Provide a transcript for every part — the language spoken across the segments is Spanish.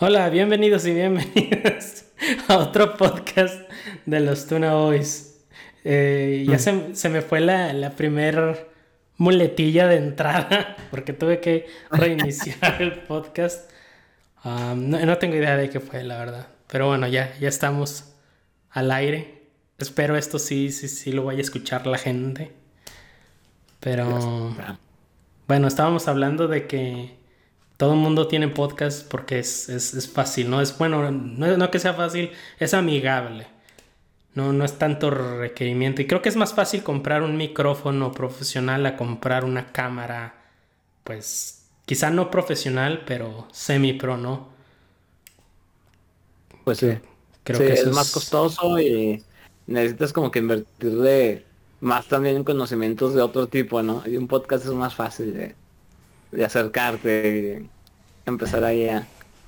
Hola, bienvenidos y bienvenidas a otro podcast de los Tuna Boys. Eh, ya se, se, me fue la, la primer muletilla de entrada porque tuve que reiniciar el podcast. Um, no, no, tengo idea de qué fue, la verdad. Pero bueno, ya, ya estamos al aire. Espero esto sí, sí, sí lo vaya a escuchar la gente. Pero bueno, estábamos hablando de que todo el mundo tiene podcast porque es, es, es fácil, ¿no? Es bueno, no, no, que sea fácil, es amigable. No, no es tanto requerimiento. Y creo que es más fácil comprar un micrófono profesional a comprar una cámara, pues quizá no profesional, pero semi-pro, ¿no? Pues sí. Creo que es más costoso y necesitas como que invertirle más también en conocimientos de otro tipo, ¿no? Y un podcast es más fácil de, de acercarte y empezar ahí a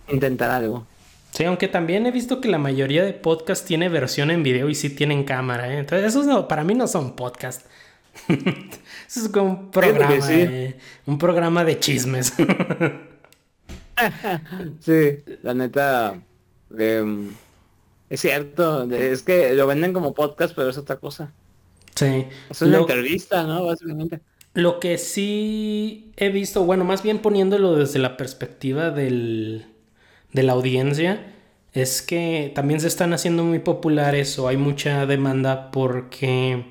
intentar algo. Sí, aunque también he visto que la mayoría de podcasts tiene versión en video y sí tienen cámara, ¿eh? Entonces, esos no, para mí no son podcasts. Eso es como un programa, sí. eh, un programa de chismes. sí, la neta, eh, es cierto, es que lo venden como podcast, pero es otra cosa. Sí. Es una lo, entrevista, ¿no? Básicamente. Lo que sí he visto, bueno, más bien poniéndolo desde la perspectiva del, de la audiencia, es que también se están haciendo muy populares o hay mucha demanda porque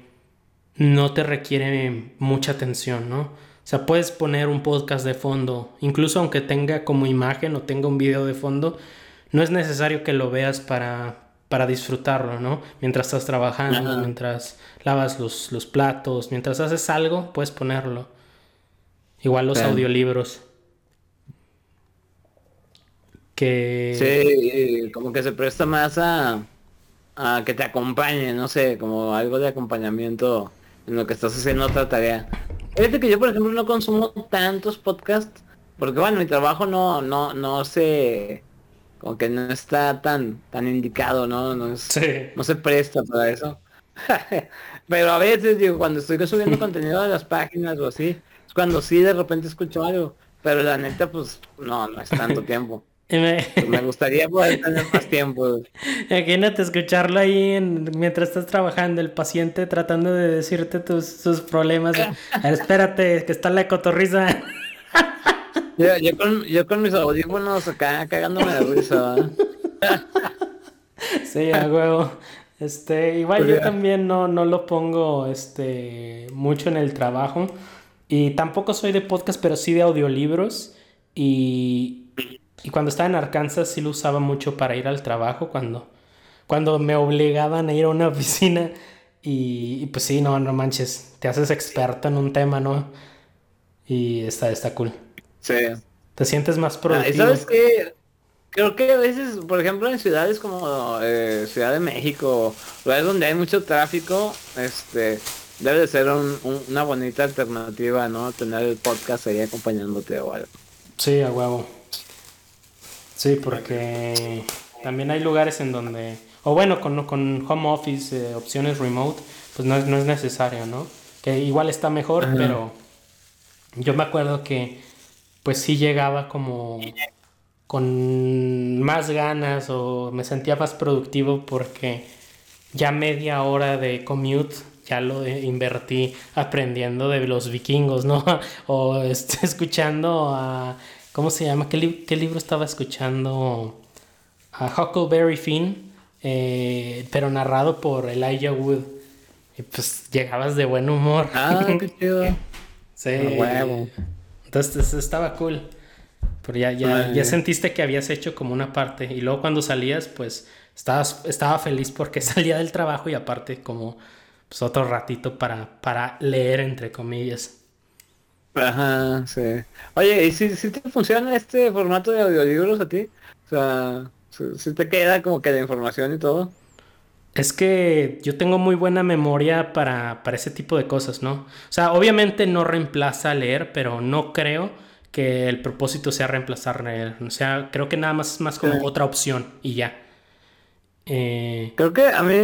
no te requiere mucha atención, ¿no? O sea, puedes poner un podcast de fondo, incluso aunque tenga como imagen o tenga un video de fondo, no es necesario que lo veas para, para disfrutarlo, ¿no? Mientras estás trabajando, Ajá. mientras lavas los, los, platos, mientras haces algo, puedes ponerlo. Igual los Bien. audiolibros. Que... Sí, como que se presta más a, a que te acompañe, no sé, como algo de acompañamiento en lo que estás haciendo otra tarea. Fíjate que yo, por ejemplo, no consumo tantos podcasts, porque bueno, mi trabajo no, no, no se como que no está tan tan indicado, ¿no? No, es, sí. no se presta para eso. Pero a veces, digo, cuando estoy subiendo contenido a las páginas o así, es cuando sí de repente escucho algo. Pero la neta, pues, no, no es tanto tiempo. Me... Pues me... gustaría poder tener más tiempo. Imagínate escucharlo ahí en, mientras estás trabajando, el paciente tratando de decirte tus, sus problemas. espérate, que está la cotorriza. Yo, yo, con, yo con mis audífonos acá cagándome de risa. sí, a huevo. Este, igual pues yo también no, no lo pongo este mucho en el trabajo. Y tampoco soy de podcast, pero sí de audiolibros. Y, y cuando estaba en Arkansas sí lo usaba mucho para ir al trabajo. Cuando, cuando me obligaban a ir a una oficina. Y, y pues sí, no, no manches. Te haces experto en un tema, ¿no? Y está, está cool. Sí. Te sientes más productivo. Ah, ¿Sabes qué? Creo que a veces, por ejemplo, en ciudades como eh, Ciudad de México, lugares donde hay mucho tráfico, este, debe de ser un, un, una bonita alternativa, ¿no? Tener el podcast ahí acompañándote o algo. Sí, a huevo. Sí, porque también hay lugares en donde, o bueno, con, con home office, eh, opciones remote, pues no, no, es necesario, ¿no? Que igual está mejor, Ajá. pero yo me acuerdo que pues sí llegaba como con más ganas o me sentía más productivo porque ya media hora de commute ya lo invertí aprendiendo de los vikingos, ¿no? O este, escuchando a... ¿Cómo se llama? ¿Qué, li qué libro estaba escuchando? A Huckleberry Finn, eh, pero narrado por Elijah Wood. Y pues llegabas de buen humor. Ah, qué chido. sí. Huevo. Entonces estaba cool. Pero ya, ya, ya, sentiste que habías hecho como una parte. Y luego cuando salías, pues estabas, estaba feliz porque salía del trabajo y aparte como pues, otro ratito para, para leer, entre comillas. Ajá, sí. Oye, ¿y si, si te funciona este formato de audiolibros a ti? O sea, si, si te queda como que de información y todo. Es que yo tengo muy buena memoria para, para, ese tipo de cosas, ¿no? O sea, obviamente no reemplaza leer, pero no creo que el propósito sea reemplazar leer. O sea, creo que nada más es más como sí. otra opción y ya. Eh... Creo que a mí,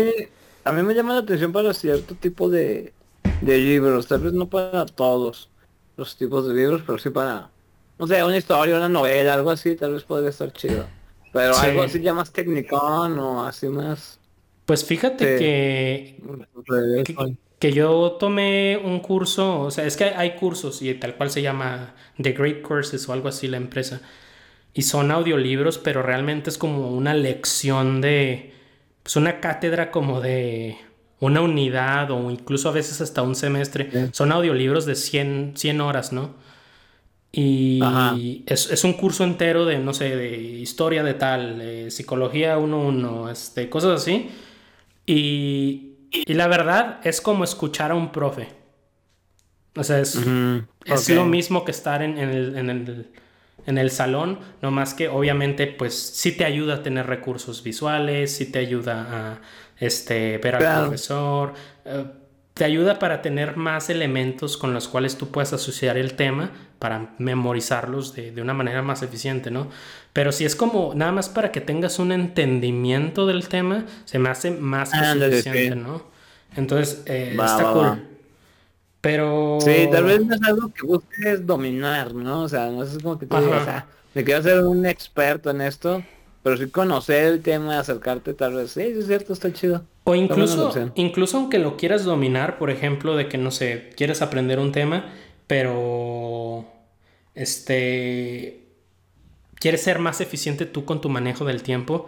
a mí me llama la atención para cierto tipo de, de libros, tal vez no para todos los tipos de libros, pero sí para, no sé, una historia, una novela, algo así, tal vez podría estar chido. Pero Sí. algo así ya más técnicón o así más... Pues fíjate que, que, que yo tomé un curso, o sea, es que hay, hay cursos y tal cual se llama The Great Courses o algo así la empresa. Y son audiolibros, pero realmente es como una lección de, pues una cátedra como de una unidad o incluso a veces hasta un semestre. Sí. Son audiolibros de 100, 100 horas, ¿no? Y es, es un curso entero de, no sé, de historia de tal, eh, psicología 1.1, este, cosas así. Y, y la verdad es como escuchar a un profe. O sea, es, es lo mismo que estar en, en el, en el- en el salón, no más que obviamente pues sí te ayuda a tener recursos visuales, sí te ayuda a este, ver al profesor, eh, te ayuda para tener más elementos con los cuales tú puedes asociar el tema para memorizarlos de, de una manera más eficiente, ¿no? Pero si es como nada más para que tengas un entendimiento del tema, se me hace más que Ándale, suficiente. ¿no? Entonces, eh, Va, está va, cool. va. Pero... Sí, tal vez no es algo que busques dominar, ¿no? O sea, no es como que tú digas, ah, me quiero ser un experto en esto, pero sí conocer el tema, acercarte tal vez, sí, es cierto, está chido. O incluso, incluso aunque lo quieras dominar, por ejemplo, de que no sé, quieres aprender un tema, pero este quieres ser más eficiente tú con tu manejo del tiempo,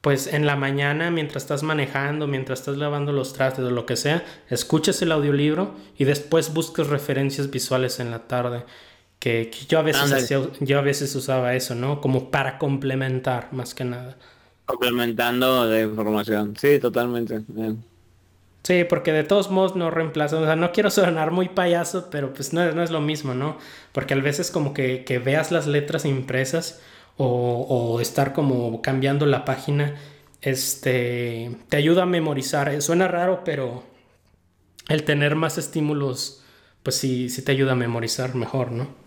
pues en la mañana, mientras estás manejando, mientras estás lavando los trastes o lo que sea, escuches el audiolibro y después busques referencias visuales en la tarde. Que, que yo a veces hacía- yo a veces usaba eso, ¿no? Como para complementar más que nada. Complementando la información, sí, totalmente. bien. Sí, porque de todos modos no reemplaza, o sea, no quiero sonar muy payaso, pero pues no, no es lo mismo, ¿no? Porque a veces como que, que veas las letras impresas o, o estar como cambiando la página, este, te ayuda a memorizar. Eh, Suena raro, pero el tener más estímulos, pues sí, sí te ayuda a memorizar mejor, ¿no?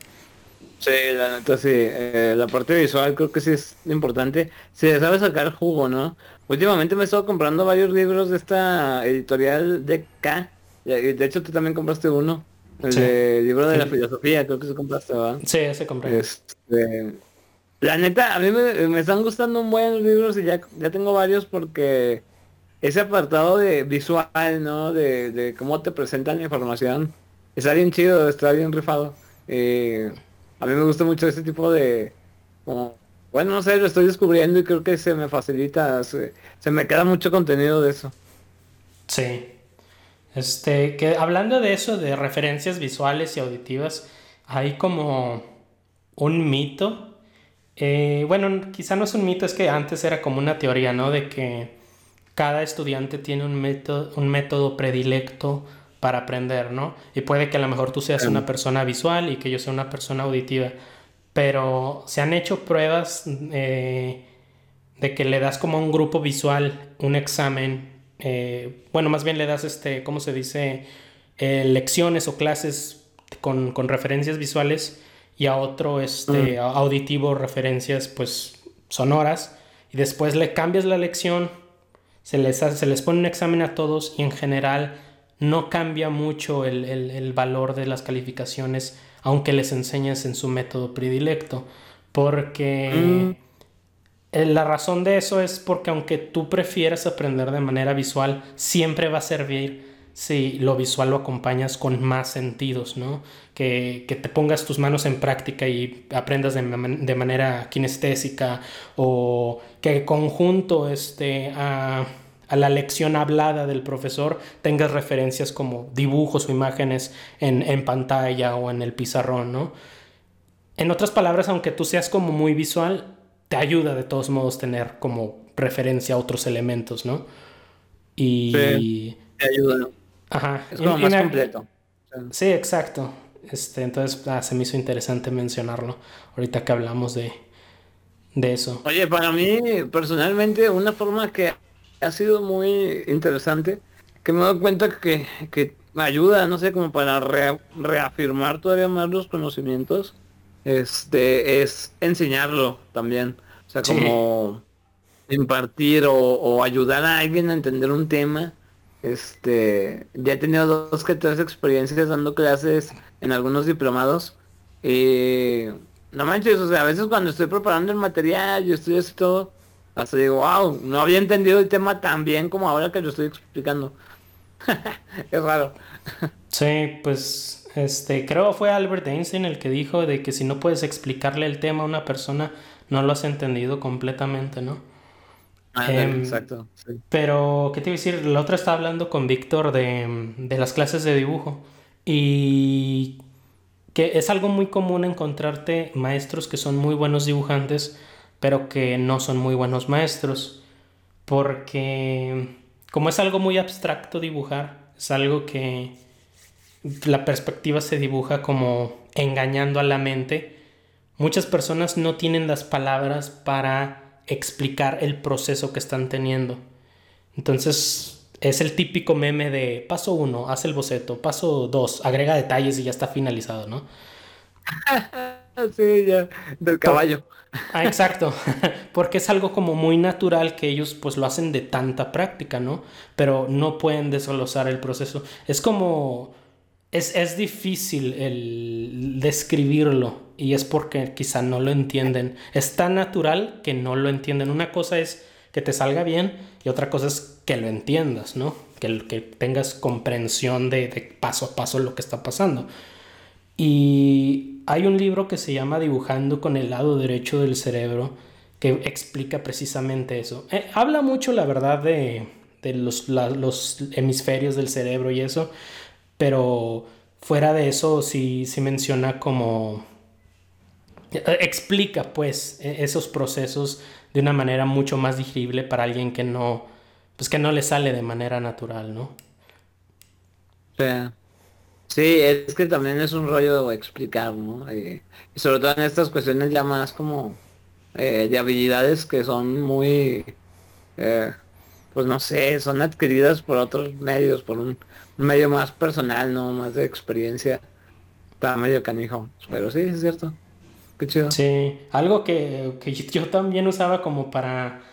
Sí, la neta sí, eh, la parte visual creo que sí es importante, si le sabes sacar jugo, ¿no? Últimamente me he estado comprando varios libros de esta editorial y y de hecho tú también compraste uno, el Sí. de libro de la filosofía, creo que se compraste, ¿verdad? Sí, ese compré. Este, la neta, a mí me, me están gustando un buen libros y ya, ya tengo varios porque ese apartado de visual, ¿no? De, de cómo te presentan la información, está bien chido, está bien rifado. Eh, a mí me gusta mucho ese tipo de, bueno, no sé, lo estoy descubriendo y creo que se me facilita, se, se me queda mucho contenido de eso. Sí. Este, que hablando de eso, de referencias visuales y auditivas, hay como un mito. eh, bueno, quizá no es un mito, es que antes era como una teoría, ¿no? De que cada estudiante tiene un método, un método predilecto para aprender, ¿no? Y puede que a lo mejor tú seas una persona visual y que yo sea una persona auditiva. Pero se han hecho pruebas eh, de que le das como a un grupo visual un examen. eh, bueno, más bien le das este, ¿cómo se dice? Eh, lecciones o clases con, con referencias visuales y a otro este, a- auditivo referencias pues sonoras. Y después le cambias la lección, se les, hace- se les pone un examen a todos y en general no cambia mucho el, el- el valor de las calificaciones, aunque les enseñes en su método predilecto. Porque Mm. eh, la razón de eso es porque aunque tú prefieras aprender de manera visual, siempre va a servir si lo visual lo acompañas con más sentidos, ¿no? Que, que te pongas tus manos en práctica y aprendas de, man- de manera kinestésica o que conjunto este, a, a la lección hablada del profesor tengas referencias como dibujos o imágenes en, en pantalla o en el pizarrón, ¿no? En otras palabras, aunque tú seas como muy visual, te ayuda de todos modos tener como referencia a otros elementos, ¿no? Y... Te ayuda, ¿no? Ajá. Es como y más me- completo. Sí, exacto. Este, entonces ah, se me hizo interesante mencionarlo ahorita que hablamos de, de eso. Oye, para mí, personalmente, una forma que ha sido muy interesante, que me he dado cuenta que, que me ayuda, no sé, como para rea- reafirmar todavía más los conocimientos, este, es enseñarlo también. O sea, Sí. como impartir o, o ayudar a alguien a entender un tema. Este, ya he tenido dos que tres experiencias dando clases en algunos diplomados. Y no manches, o sea, a veces cuando estoy preparando el material y estoy así todo, Hasta digo, wow, no había entendido el tema tan bien como ahora que lo estoy explicando. es raro. sí, pues este, creo fue Albert Einstein el que dijo de que si no puedes explicarle el tema a una persona, no lo has entendido completamente, ¿no? Ah, em, exacto. Pero, ¿qué te iba a decir? La otra estaba hablando con Víctor de, de las clases de dibujo. Y que es algo muy común encontrarte maestros que son muy buenos dibujantes, pero que no son muy buenos maestros. Porque como es algo muy abstracto dibujar, es algo que la perspectiva se dibuja como engañando a la mente, muchas personas no tienen las palabras para explicar el proceso que están teniendo. Entonces es el típico meme de paso uno, haz el boceto, paso dos, agrega detalles y ya está finalizado, ¿no? sí, ya, del caballo. Ah, exacto, porque es algo como muy natural que ellos pues lo hacen de tanta práctica, ¿no? Pero no pueden desglosar el proceso. Es como, es, es difícil el describirlo y es porque quizá no lo entienden. Es tan natural que no lo entienden. Una cosa es que te salga bien y otra cosa es que lo entiendas, ¿no? Que, que tengas comprensión de, de paso a paso lo que está pasando. Y hay un libro que se llama Dibujando con el lado derecho del cerebro que explica precisamente eso. Eh, habla mucho, la verdad, de, los, los, hemisferios del cerebro y eso, pero fuera de eso sí, sí menciona como... Eh, explica pues e, esos procesos de una manera mucho más digerible para alguien que no, pues que no le sale de manera natural, ¿no? sea Sí, es que también es un rollo explicar, ¿no? Eh, sobre todo en estas cuestiones ya más como eh, de habilidades que son muy, eh, pues no sé, son adquiridas por otros medios, por un, medio más personal, ¿no? Más de experiencia. Está medio canijo. Pero sí, es cierto. Qué chido. Sí, algo que, que yo también usaba como para,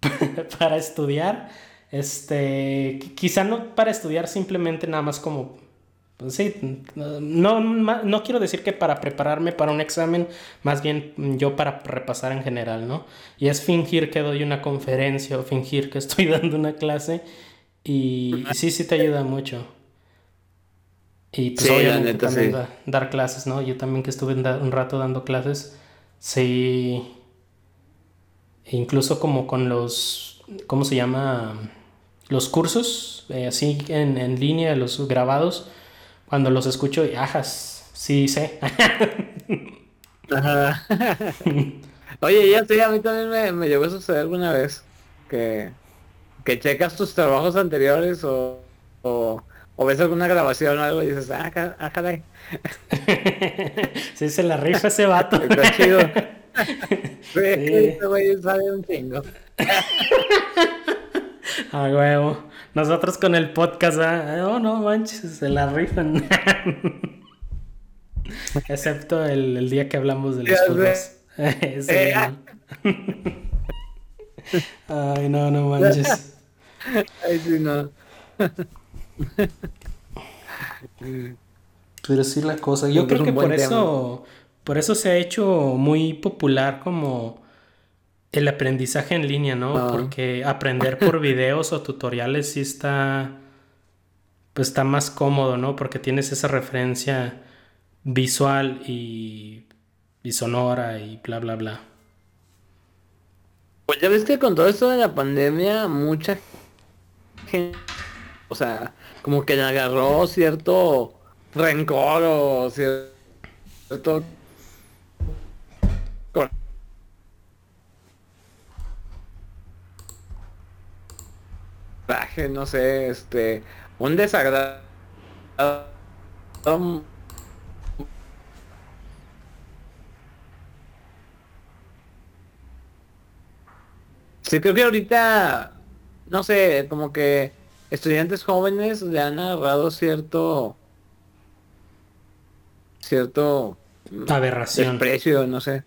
para estudiar. Este, quizá no para estudiar simplemente nada más como pues sí, no, no quiero decir que para prepararme para un examen, más bien yo para repasar en general, ¿no? Y es fingir que doy una conferencia o fingir que estoy dando una clase y, sí, sí te ayuda mucho. Y pues obviamente también dar clases, ¿no? Yo también que estuve un rato dando clases, sí, incluso como con los, ¿cómo se llama? Los cursos, eh, así en, en línea, los grabados cuando los escucho y ajas, sí sé. Oye, ya sí, a mí también me, me llegó a suceder alguna vez que, que checas tus trabajos anteriores o, o, ves alguna grabación o algo y dices, ah, ah caray. sí, se la rifa ese vato. Está chido. sí, ese güey sabe un chingo. A huevo. Nosotros con el podcast, oh no manches, se la rifan. Excepto el, día que hablamos de los juegos. Eh, ah. Ay, no, no manches. Ay, sí, no. Pero sí la cosa. Yo creo que por eso, por eso se ha hecho muy popular como el aprendizaje en línea, ¿no? Ah. Porque aprender por videos o tutoriales sí está, pues está más cómodo, ¿no? Porque tienes esa referencia visual y, y sonora y bla, bla, bla. Pues ya ves que con todo esto de la pandemia, mucha gente, o sea, como que le agarró cierto rencor o cierto no sé, este, un desagrado. Sí, creo que ahorita, no sé, como que estudiantes jóvenes le han agarrado cierto, cierto aberración, desprecio, no sé,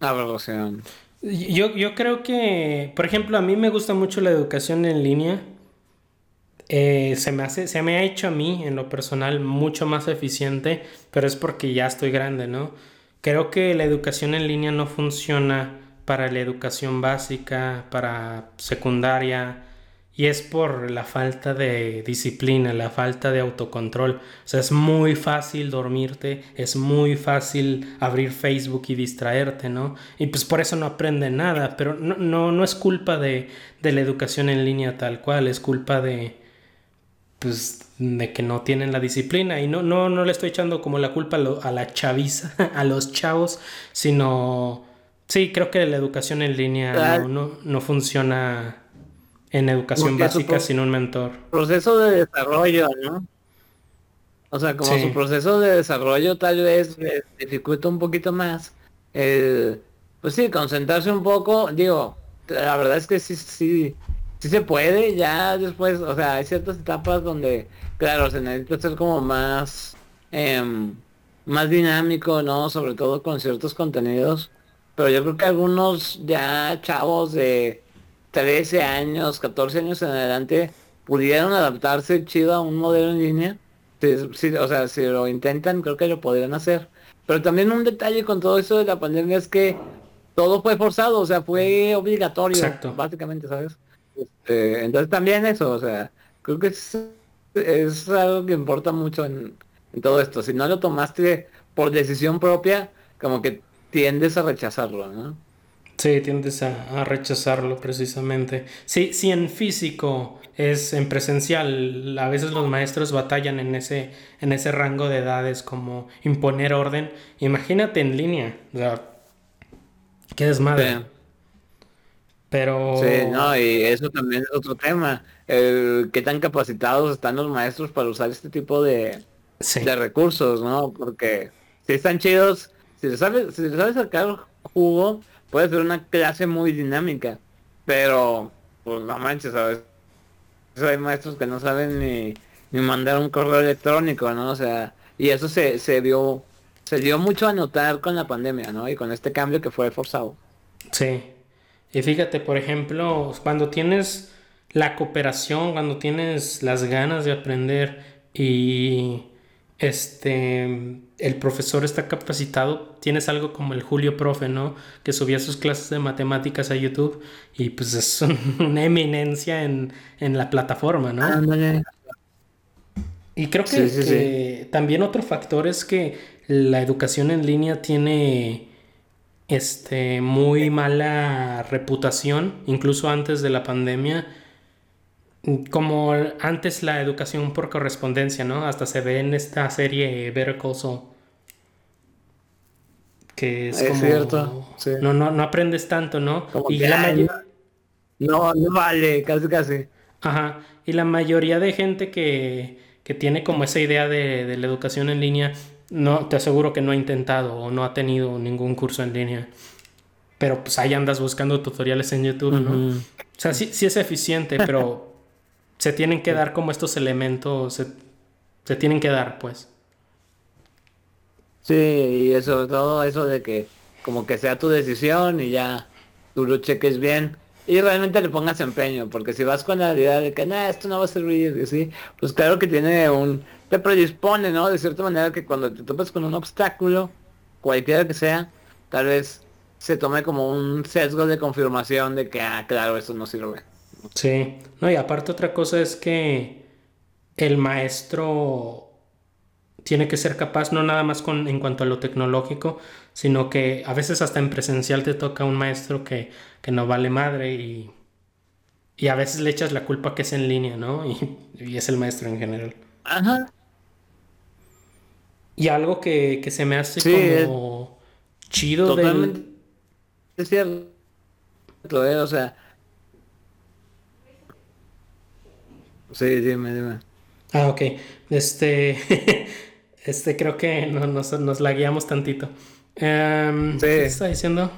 aberración. Yo, yo creo que, por ejemplo, a mí me gusta mucho la educación en línea. Eh, se, me hace, se me ha hecho a mí, en lo personal, mucho más eficiente, pero es porque ya estoy grande, ¿no? Creo que la educación en línea no funciona para la educación básica, para secundaria, y es por la falta de disciplina, la falta de autocontrol. O sea, es muy fácil dormirte, es muy fácil abrir Facebook y distraerte, ¿no? Y pues por eso no aprende nada, pero no, no, no es culpa de, de la educación en línea tal cual, es culpa de, pues, de que no tienen la disciplina. Y no, no, no le estoy echando como la culpa a, la chaviza, a los chavos, sino... Sí, creo que la educación en línea no, no, no funciona en educación básica sin un mentor. Proceso de desarrollo, ¿no? O sea, como su proceso de desarrollo tal vez dificulta un poquito más. pues sí, concentrarse un poco, digo, la verdad es que sí, sí, sí se puede, ya después, o sea, hay ciertas etapas donde, claro, se necesita ser como más, em, más dinámico, ¿no? Sobre todo con ciertos contenidos. Pero yo creo que algunos ya chavos de 13 años, 14 años en adelante pudieron adaptarse chido a un modelo en línea. o sea, si lo intentan, creo que lo podrían hacer. Pero también un detalle con todo eso de la pandemia es que todo fue forzado, o sea, fue obligatorio, básicamente, ¿sabes? Este, entonces también eso, o sea, creo que es, algo que importa mucho en, en, todo esto. Si no lo tomaste por decisión propia, como que tiendes a rechazarlo, ¿no? Sí, tiendes a, rechazarlo precisamente. Sí, sí, en físico es en presencial. A veces los maestros batallan en ese, en ese rango de edades como imponer orden. Imagínate en línea. O sea, qué desmadre. Pero... Sí, no, y eso también es otro tema. El, ¿Qué tan capacitados están los maestros para usar este tipo de, de recursos, no? Porque si están chidos, si les sabes, si les sabes sacar jugo, puede ser una clase muy dinámica, pero pues no manches, ¿sabes? Hay maestros que no saben ni, ni mandar un correo electrónico, ¿no? O sea, y eso se, se dio se dio mucho a notar con la pandemia, ¿no? Y con este cambio que fue forzado. Sí. Y fíjate, por ejemplo, cuando tienes la cooperación, cuando tienes las ganas de aprender y este el profesor está capacitado, tienes algo como el Julio Profe, ¿no? Que subía sus clases de matemáticas a YouTube y pues es una eminencia en, la plataforma, ¿no? Y creo que, también otro factor es que la educación en línea tiene este muy mala reputación, incluso antes de la pandemia como antes la educación por correspondencia, ¿no? Hasta se ve en esta serie Better Call Saul. Que es, es cierto. No, no, no aprendes tanto, ¿no? y la No, no vale, casi casi. Ajá. Y la mayoría de gente que, que tiene como esa idea de, de, la educación en línea, no, te aseguro que no ha intentado o no ha tenido ningún curso en línea. Pero pues ahí andas buscando tutoriales en YouTube, ¿no? O sea, sí, sí es eficiente, pero se tienen que dar como estos elementos, se, tienen que dar, pues. Sí, y sobre todo eso de que como que sea tu decisión y ya tú lo cheques bien y realmente le pongas empeño, porque si vas con la idea de que, nada, esto no va a servir, ¿sí? pues claro que tiene un, te predispone, ¿no? De cierta manera que cuando te topas con un obstáculo, cualquiera que sea, tal vez se tome como un sesgo de confirmación de que, ah, claro, eso no sirve. Sí, no, y aparte otra cosa es que el maestro tiene que ser capaz, no nada más con, en cuanto a lo tecnológico, sino que a veces hasta en presencial te toca un maestro que, no vale madre y, y, a veces le echas la culpa que es en línea, ¿no? Y, es el maestro en general. Ajá. Y algo que, se me hace como chido totalmente Es cierto, ¿eh? o sea, Sí, dime, dime. Ah, ok. Este, este creo que no, nos, nos la guiamos tantito. Em, ¿Qué está diciendo?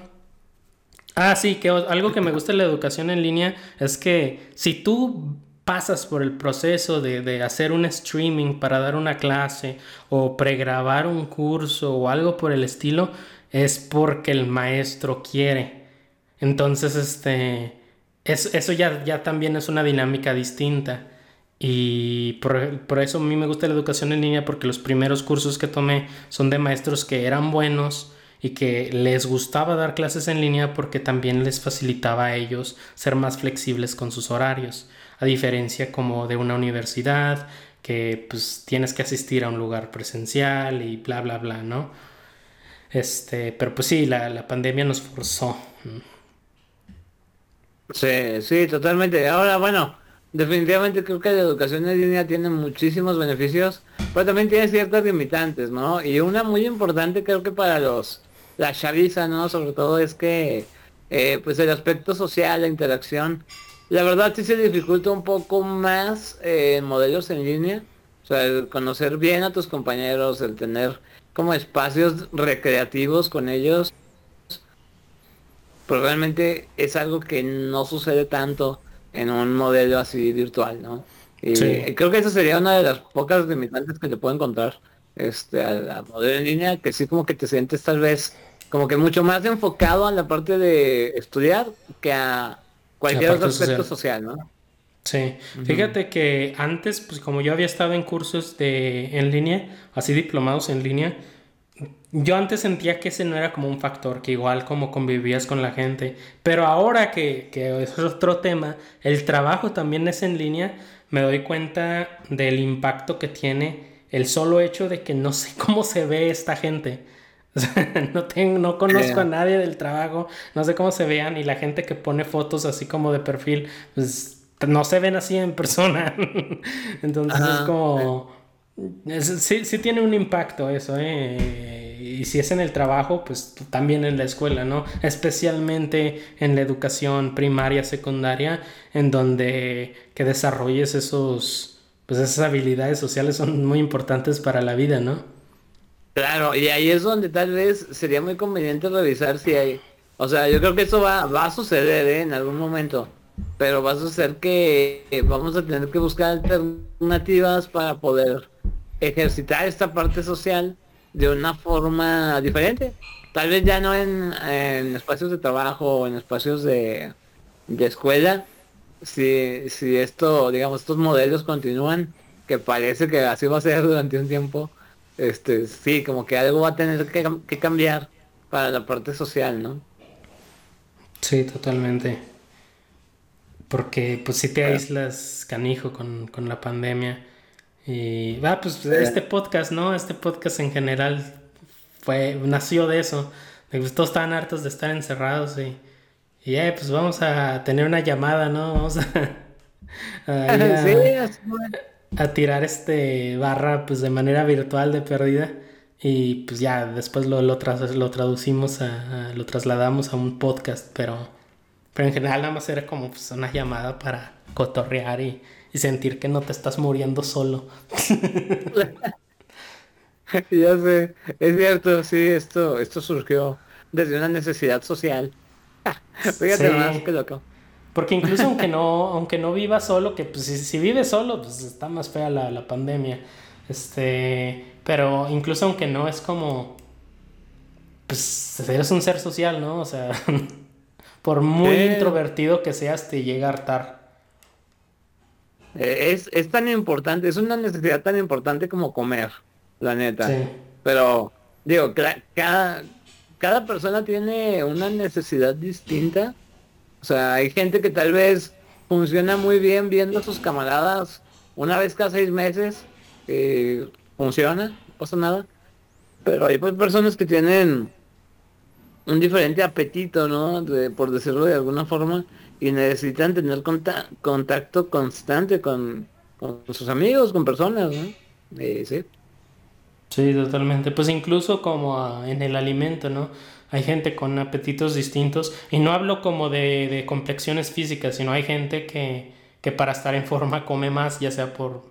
Ah, sí, que algo que me gusta de la educación en línea es que si tú pasas por el proceso de, de, hacer un streaming para dar una clase o pregrabar un curso o algo por el estilo, es porque el maestro quiere. Entonces, este, es, eso ya, ya también es una dinámica distinta. Y por, eso a mí me gusta la educación en línea porque los primeros cursos que tomé son de maestros que eran buenos y que les gustaba dar clases en línea porque también les facilitaba a ellos ser más flexibles con sus horarios, a diferencia como de una universidad que pues tienes que asistir a un lugar presencial y bla bla bla, ¿no? Este, pero pues sí, la, la pandemia nos forzó. Sí, sí, totalmente. Ahora, bueno, definitivamente creo que la educación en línea tiene muchísimos beneficios, pero también tiene ciertas limitantes, ¿no? Y una muy importante creo que para los la chaviza, ¿no? Sobre todo es que eh, pues el aspecto social, la interacción, la verdad sí se dificulta un poco más eh, modelos en línea. O sea, el conocer bien a tus compañeros, el tener como espacios recreativos con ellos, probablemente es algo que no sucede tanto en un modelo así virtual, ¿no? Y creo que esa sería una de las pocas limitantes que te puedo encontrar este, al, modelo en línea, que sí como que te sientes tal vez como que mucho más enfocado a la parte de estudiar que a cualquier otro aspecto social, ¿no? Sí, fíjate que antes, pues como yo había estado en cursos de en línea, así diplomados en línea, yo antes sentía que ese no era como un factor, que igual como convivías con la gente, pero ahora que, que es otro tema, el trabajo también es en línea, me doy cuenta del impacto que tiene el solo hecho de que no sé cómo se ve esta gente. no, tengo, no conozco a nadie del trabajo, no sé cómo se vean y la gente que pone fotos así como de perfil, pues no se ven así en persona. Entonces es como... sí, sí tiene un impacto eso, ¿eh? Y si es en el trabajo, pues también en la escuela, ¿no? Especialmente en la educación primaria, secundaria, en donde que desarrolles esos, pues esas habilidades sociales son muy importantes para la vida, ¿no? Claro, y ahí es donde tal vez sería muy conveniente revisar si hay, o sea, yo creo que eso va, va a suceder ¿eh? en algún momento, pero va a suceder que vamos a tener que buscar alternativas para poder ejercitar esta parte social de una forma diferente. Tal vez ya no en, espacios de trabajo o en espacios de, de escuela. Si, si esto, digamos, estos modelos continúan, que parece que así va a ser durante un tiempo, este, sí, como que algo va a tener que, cambiar para la parte social, ¿no? Sí, totalmente. Porque pues si te aíslas canijo con, con la pandemia y va, pues este podcast, ¿no? Este podcast en general fue, nació de eso. Me gustó, estaban hartos de estar encerrados y, y eh, pues vamos a tener una llamada, ¿no? Vamos a, a, tirar este barra pues de manera virtual de pérdida y pues ya después lo, lo, lo traducimos, a, lo trasladamos a un podcast, pero, pero en general nada más era como pues, una llamada para cotorrear y y sentir que no te estás muriendo solo. ya sé, es cierto, sí, esto, esto surgió desde una necesidad social. Fíjate más que loco. Porque incluso aunque no, aunque no vivas solo, que pues si, si vives solo, pues está más fea la, la, pandemia. Este, pero incluso aunque no es como, pues eres un ser social, ¿no? O sea, por muy introvertido que seas, te llega a hartar. Eh, es, es tan importante, es una necesidad tan importante como comer, la neta. Pero, digo, cada, cada persona tiene una necesidad distinta. O sea, hay gente que tal vez funciona muy bien viendo a sus camaradas una vez cada seis meses. Eh, funciona, no pasa nada. Pero hay pues, personas que tienen un diferente apetito, ¿no? por decirlo de alguna forma y necesitan tener contacto constante con, sus amigos, con personas, ¿no? Eh, sí. Sí, totalmente. Pues incluso como en el alimento, ¿no? Hay gente con apetitos distintos y no hablo como de, de complexiones físicas, sino hay gente que, que para estar en forma come más, ya sea por,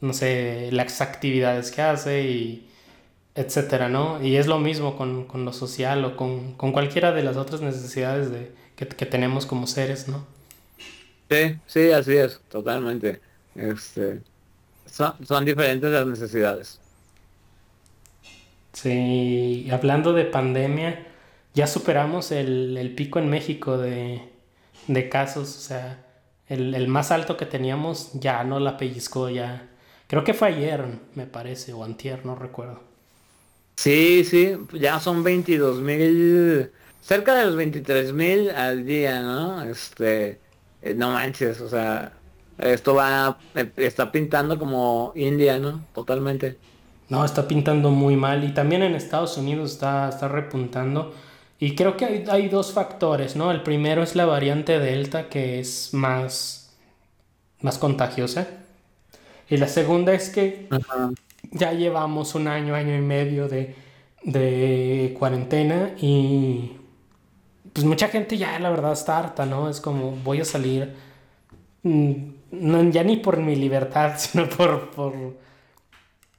no sé, las actividades que hace y etcétera, ¿no? Y es lo mismo con, con lo social o con, con cualquiera de las otras necesidades de, que, tenemos como seres, ¿no? Sí, sí, así es, totalmente. Este, son, diferentes las necesidades. Sí, hablando de pandemia, ya superamos el, pico en México de, casos, o sea, el, más alto que teníamos ya no la pellizcó, ya. Creo que fue ayer, me parece, o antier, no recuerdo. Sí, sí, ya son 22 mil, cerca de los 23 mil al día, ¿no? Este, eh, no manches, o sea, esto va, eh, está pintando como India, ¿no? Totalmente. No, está pintando muy mal y también en Estados Unidos está, está repuntando. Y creo que hay, hay dos factores, ¿no? El primero es la variante Delta, que es más, más contagiosa. Y la segunda es que ya llevamos un año, año y medio de, de cuarentena y pues mucha gente ya la verdad está harta, ¿no? Es como voy a salir, mm, no, ya ni por mi libertad, sino por, por,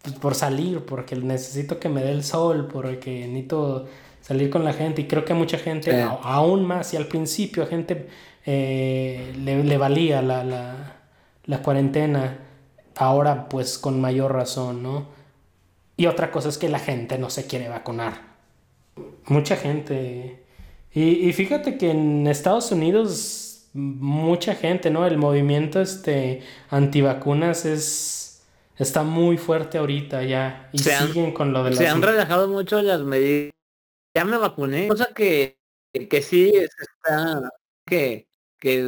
pues, por salir, porque necesito que me dé el sol, porque necesito salir con la gente y creo que mucha gente, aún más, y al principio a gente eh, le, le, valía la, la, la cuarentena, ahora pues con mayor razón, ¿no? Y otra cosa es que la gente no se quiere vacunar. Mucha gente. Y, fíjate que en Estados Unidos mucha gente, ¿no? El movimiento este antivacunas es está muy fuerte ahorita ya y siguen con lo de las Se han relajado mucho las medidas. Ya me vacuné, cosa que que sí está que que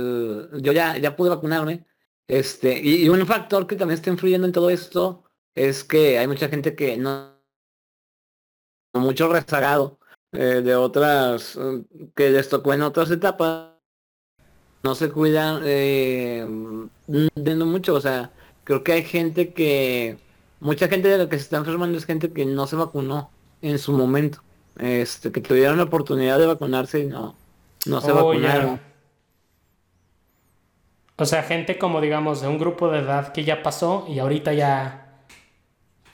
yo ya ya pude vacunarme. Este, y un factor que también está influyendo en todo esto es que hay mucha gente que no mucho rezagado eh, de otras que les tocó en otras etapas no se cuidan eh, mucho o sea creo que hay gente que mucha gente de la que se está enfermando es gente que no se vacunó en su momento este que tuvieron la oportunidad de vacunarse y no no se oh, vacunaron. O sea gente como digamos de un grupo de edad que ya pasó y ahorita ya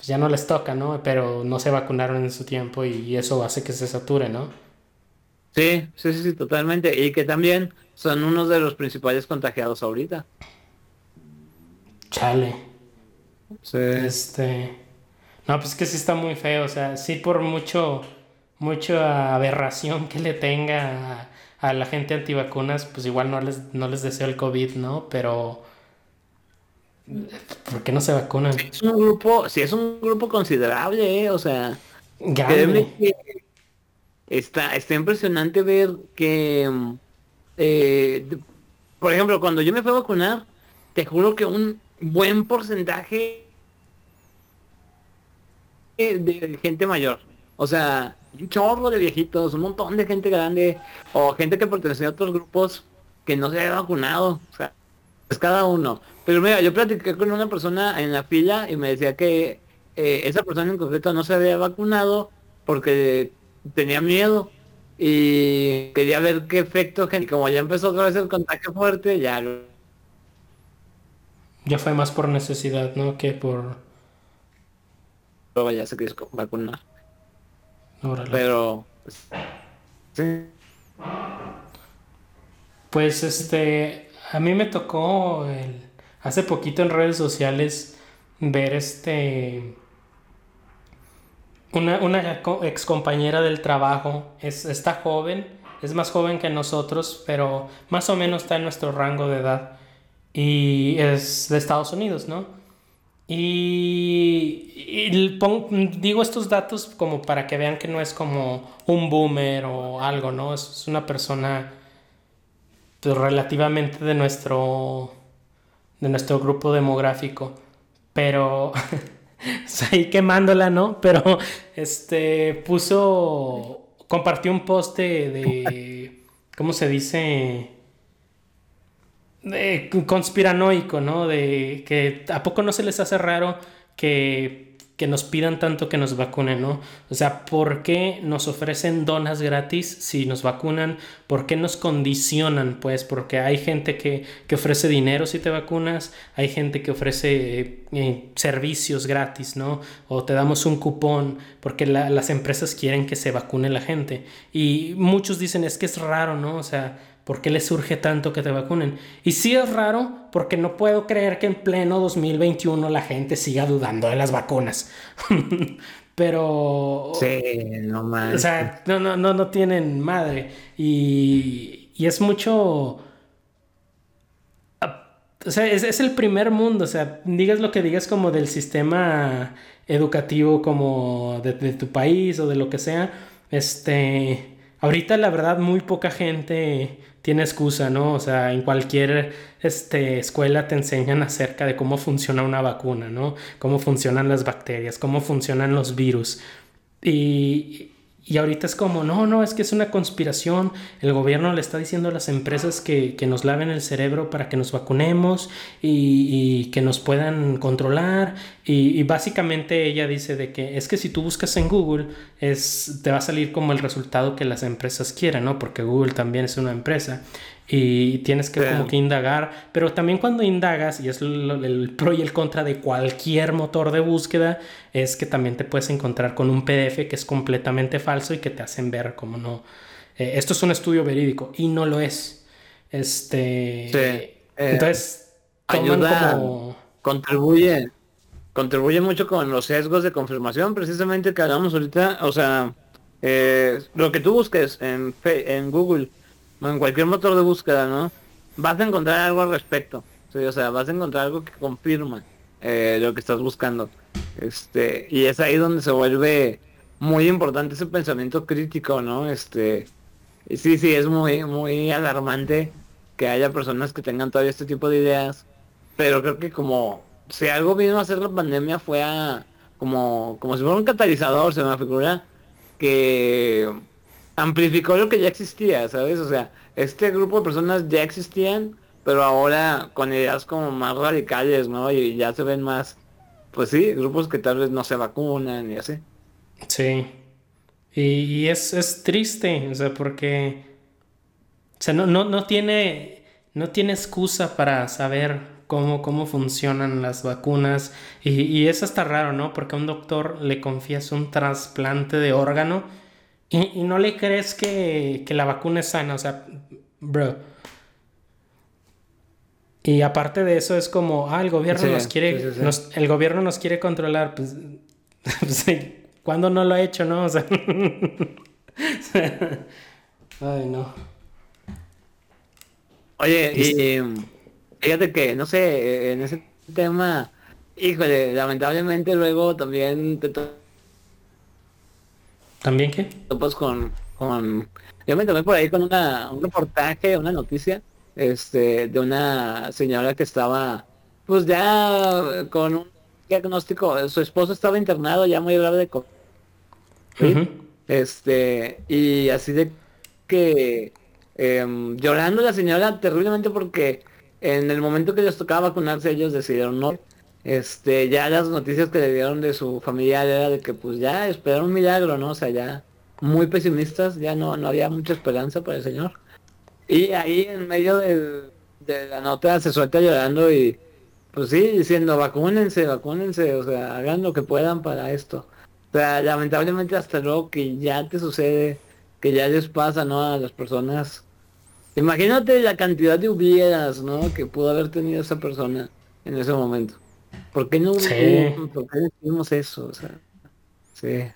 pues ya no les toca, ¿no? Pero no se vacunaron en su tiempo y eso hace que se sature, ¿no? Sí, sí, sí, totalmente. Y que también son unos de los principales contagiados ahorita. Chale. Sí. Este. No, pues que sí está muy feo. O sea, sí por mucho, mucha aberración que le tenga a, a la gente antivacunas, pues igual no les, no les deseo el COVID, ¿no? Pero ¿Por qué no se vacunan? Es un grupo, sí es un grupo considerable, ¿eh? o sea, está, está impresionante ver que, eh, por ejemplo, cuando yo me fui a vacunar, te juro que un buen porcentaje de gente mayor, o sea, un chorro de viejitos, un montón de gente grande, o gente que pertenecía a otros grupos que no se había vacunado, o sea, es cada uno. Pero mira, yo platiqué con una persona en la fila y me decía que eh, esa persona en concreto no se había vacunado porque tenía miedo y quería ver qué efecto, y como ya empezó otra vez el contagio fuerte, ya Ya fue más por necesidad, ¿no? Que por... Luego ya se quiso vacunar. Pero... Pues, sí. Pues este... A mí me tocó el hace poquito en redes sociales ver este una, una ex compañera del trabajo es, está joven, es más joven que nosotros, pero más o menos está en nuestro rango de edad y es de Estados Unidos, ¿no? Y, digo estos datos como para que vean que no es como un boomer o algo, ¿no? Es, una persona pues, relativamente de nuestro de nuestro grupo demográfico. Pero ahí quemándola, ¿no? Pero este puso compartió un post de, ¿cómo se dice? De conspiranoico, ¿no? De que a poco no se les hace raro que que nos pidan tanto que nos vacunen, ¿no? O sea, ¿por qué nos ofrecen donas gratis si nos vacunan? ¿Por qué nos condicionan? Pues porque hay gente que, ofrece dinero si te vacunas, hay gente que ofrece eh, servicios gratis, ¿no? O te damos un cupón porque las empresas quieren que se vacune la gente. Y muchos dicen, es que es raro, ¿no? O sea, ¿Por qué les surge tanto que te vacunen? Y sí es raro porque no puedo creer que en pleno 2021 la gente siga dudando de las vacunas. Pero... Sí, no más. O sea, no, no, no, no tienen madre. Y, y es mucho... Ah, o sea, es, es, el primer mundo. O sea, digas lo que digas como del sistema educativo como de, de tu país o de lo que sea, este, ahorita la verdad muy poca gente tiene excusa, ¿no? O sea, en cualquier este, escuela te enseñan acerca de cómo funciona una vacuna, ¿no? Cómo funcionan las bacterias, cómo funcionan los virus. Y, y ahorita es como, no, no, es que es una conspiración. El gobierno le está diciendo a las empresas que, nos laven el cerebro para que nos vacunemos y, que nos puedan controlar. Y, básicamente ella dice de que es que si tú buscas en Google, es, te va a salir como el resultado que las empresas quieran, ¿no? Porque Google también es una empresa y tienes que como que indagar, pero también cuando indagas, y es el, pro y el contra de cualquier motor de búsqueda, es que también te puedes encontrar con un PDF que es completamente falso y que te hacen ver como no, eh, esto es un estudio verídico y no lo es. Este, eh, entonces, ayuda, contribuye, contribuye mucho con los sesgos de confirmación, precisamente que hablamos ahorita, o sea, eh, lo que tú busques en, en Google, en cualquier motor de búsqueda, ¿no? Vas a encontrar algo al respecto. o sea, vas a encontrar algo que confirma eh, lo que estás buscando. Este, y es ahí donde se vuelve muy importante ese pensamiento crítico, ¿no? Este, sí, sí, es muy, muy alarmante que haya personas que tengan todavía este tipo de ideas. Pero creo que como si algo vino a hacer la pandemia fue a, como, como si fuera un catalizador, se me figura que amplificó lo que ya existía, ¿sabes? O sea, este grupo de personas ya existían, pero ahora con ideas como más radicales, ¿no? Y ya se ven más, pues sí, grupos que tal vez no se vacunan y así. Sí. Y, es, es, triste, o sea, porque... O sea, no, no, no, tiene, no tiene excusa para saber cómo, cómo funcionan las vacunas. Y, y es hasta raro, ¿no? Porque a un doctor le confías un trasplante de órgano y, no le crees que, la vacuna es sana, o sea, bro. Y aparte de eso es como, ah, el gobierno nos quiere, el gobierno nos quiere controlar, pues, pues ¿cuándo no lo ha hecho, no? O sea, ay, no. Oye, y fíjate que, no sé, en ese tema, híjole, lamentablemente luego también te ¿También qué? Pues con, con... Yo me tomé por ahí con una, un reportaje, una noticia, este, de una señora que estaba, pues ya con un diagnóstico, su esposo estaba internado ya muy grave de COVID. Este, y así de que em, llorando la señora terriblemente porque en el momento que les tocaba vacunarse ellos decidieron no este, ya las noticias que le dieron de su familia era de que pues ya esperaron un milagro, ¿no? O sea, ya muy pesimistas, ya no, no había mucha esperanza para el señor. Y ahí en medio de la nota se suelta llorando y pues sí, diciendo vacúnense, vacúnense, o sea, hagan lo que puedan para esto. O sea, lamentablemente hasta luego que ya te sucede, que ya les pasa, ¿no? A las personas. Imagínate la cantidad de hubieras, ¿no? Que pudo haber tenido esa persona en ese momento. ¿Por qué no, sí. ¿por qué decimos eso? O sea, sí.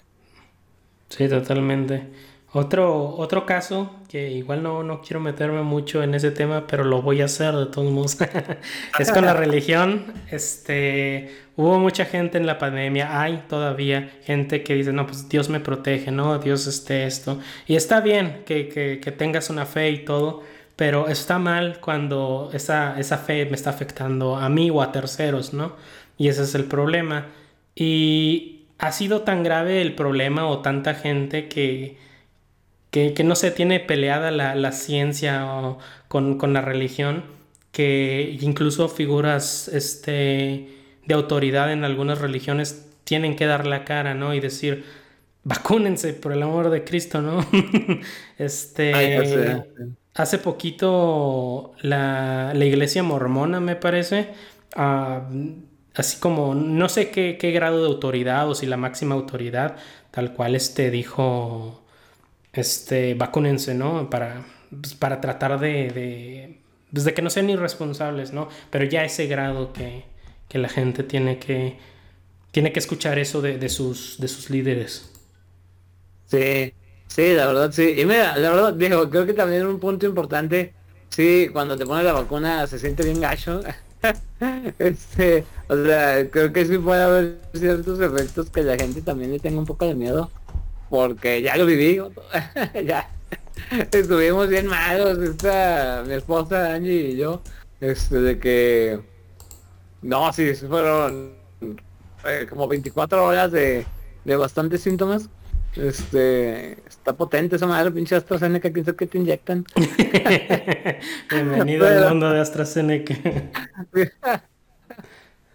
Sí, totalmente. Otro, otro caso, que igual no, no quiero meterme mucho en ese tema, pero lo voy a hacer de todos modos, es con la religión. Este, hubo mucha gente en la pandemia, hay todavía gente que dice, no, pues Dios me protege, ¿no? Dios esté esto. Y está bien que, que, que tengas una fe y todo, pero está mal cuando esa, esa fe me está afectando a mí o a terceros, ¿no? Y ese es el problema. Y ha sido tan grave el problema o tanta gente que, que, no se tiene peleada la, ciencia o con, la religión, que incluso figuras este, de autoridad en algunas religiones tienen que dar la cara, ¿no? Y decir, vacúnense por el amor de Cristo, ¿no? este... Hace poquito la, iglesia mormona, me parece, ah, así como no sé qué, grado de autoridad o si la máxima autoridad, tal cual este dijo, este, vacúnense, ¿no? Para, pues, para tratar de, pues, de, que no sean irresponsables, ¿no? Pero ya ese grado que, que la gente tiene que, tiene que escuchar eso de, de, sus, de sus líderes. Sí, Sí, la verdad, sí. Y mira, la verdad, digo, creo que también un punto importante, sí, cuando te pones la vacuna se siente bien gacho, este, o sea, creo que sí puede haber ciertos efectos que la gente también le tenga un poco de miedo. Porque ya lo viví, ya estuvimos bien malos, esta, mi esposa Angie y yo, este, de que, no, sí, fueron eh, como 24 horas de, de bastantes síntomas. Este, está potente esa madre, pinche AstraZeneca, quién sabe qué te inyectan. Bienvenido al mundo de AstraZeneca.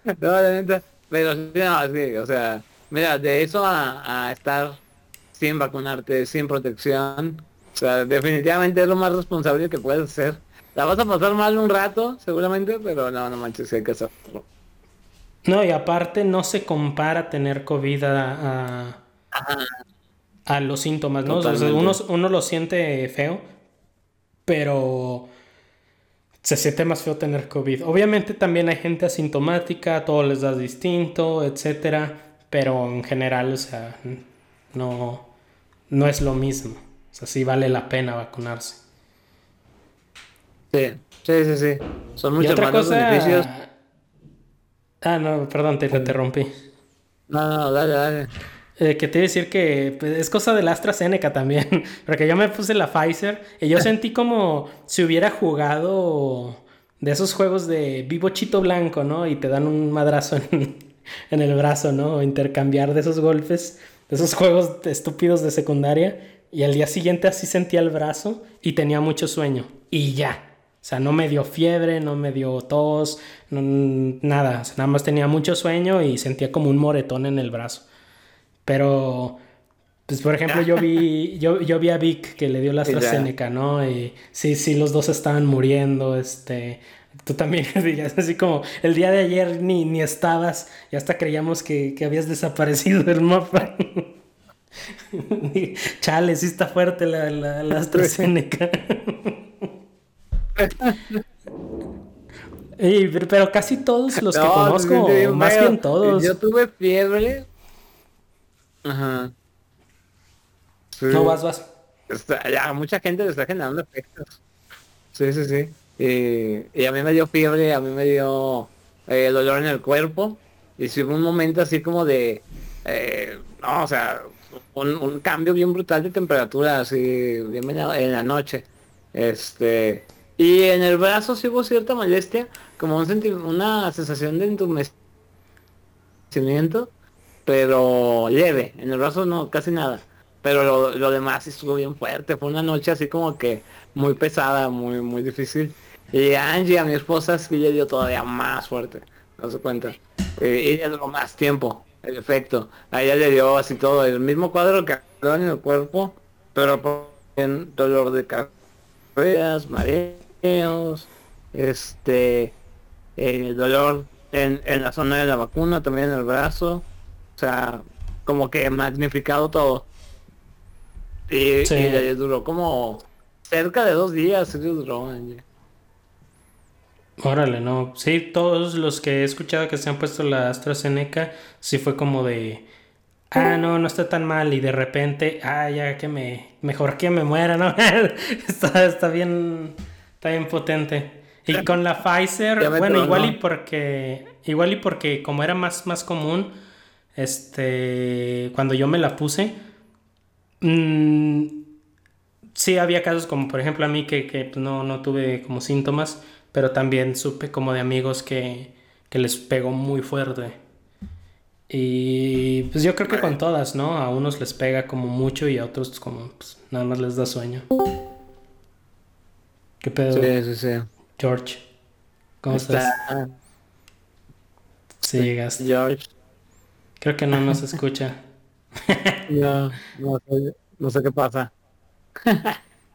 no, la neta, pero sí, no, sí, o sea, mira, de eso a, a estar sin vacunarte, sin protección, o sea, definitivamente es lo más responsable que puedes hacer. La vas a pasar mal un rato, seguramente, pero no, no manches, hay que hacerlo. No, y aparte no se compara tener COVID a, a, los síntomas, ¿no? O sea, uno, uno lo siente feo, pero se siente más feo tener COVID. Obviamente también hay gente asintomática, todo les da distinto, etcétera, pero en general, o sea, no, no es lo mismo. O sea, sí vale la pena vacunarse. Sí, sí, sí, sí. Son muchos otra beneficios. Ah, no, perdón, te interrumpí. No, no, dale, dale. Eh, que te iba a decir que pues, es cosa de la AstraZeneca también, porque yo me puse la Pfizer y yo sentí como si hubiera jugado de esos juegos de vivo chito blanco, ¿no? Y te dan un madrazo en, el brazo, ¿no? O intercambiar de esos golpes, de esos juegos estúpidos de secundaria. Y al día siguiente así sentía el brazo y tenía mucho sueño. Y ya. O sea, no me dio fiebre, no me dio tos, nada. nada más tenía mucho sueño y sentía como un moretón en el brazo. Pero, pues por ejemplo, yo vi, yo, yo vi a Vic que le dio la AstraZeneca, ¿no? Y sí, sí, los dos estaban muriendo, este... Tú también dirías así como el día de ayer ni, ni estabas y hasta creíamos que, que habías desaparecido del mapa. Chale, sí está fuerte la, la, la AstraZeneca pero casi todos los que conozco, más bien todos. Yo tuve fiebre. Ajá. No vas, vas. ya, mucha gente le está generando efectos. Sí, sí, sí. Y, a mí me dio fiebre, a mí me dio eh, dolor en el cuerpo. Y sí un momento así como de... Eh, no, o sea, un, cambio bien brutal de temperatura, así, bien en la noche. Este... Y en el brazo sí hubo cierta molestia, como un una sensación de entumecimiento, pero leve. En el brazo no, casi nada. Pero lo, lo demás estuvo bien fuerte. Fue una noche así como que muy pesada, muy, muy difícil. Y Angie, a mi esposa, sí le dio todavía más fuerte. No se cuenta. Y ella duró más tiempo, el efecto. A ella le dio así todo, el mismo cuadro que en el cuerpo, pero en dolor de cabeza, mareos este, el dolor en, la zona de la vacuna, también en el brazo, o sea, como que magnificado todo. Y, duró como cerca de dos días, duró. Órale, no. Sí, todos los que he escuchado que se han puesto la AstraZeneca, sí fue como de, ah, no, no está tan mal. Y de repente, ah, ya que me, mejor que me muera, ¿no? está, está bien Está bien potente. Y con la Pfizer, bueno, igual y porque, igual y porque como era más, más común, este, cuando yo me la puse, mmm, sí había casos como por ejemplo a mí que, que pues, no, no, tuve como síntomas, pero también supe como de amigos que, que les pegó muy fuerte. Y pues yo creo que con todas, ¿no? A unos les pega como mucho y a otros como pues, nada más les da sueño. ¿Qué pedo? Sí, sí, sí. George, ¿cómo estás? Sí, llegaste. George. Creo que no nos escucha. no, no sé, qué pasa.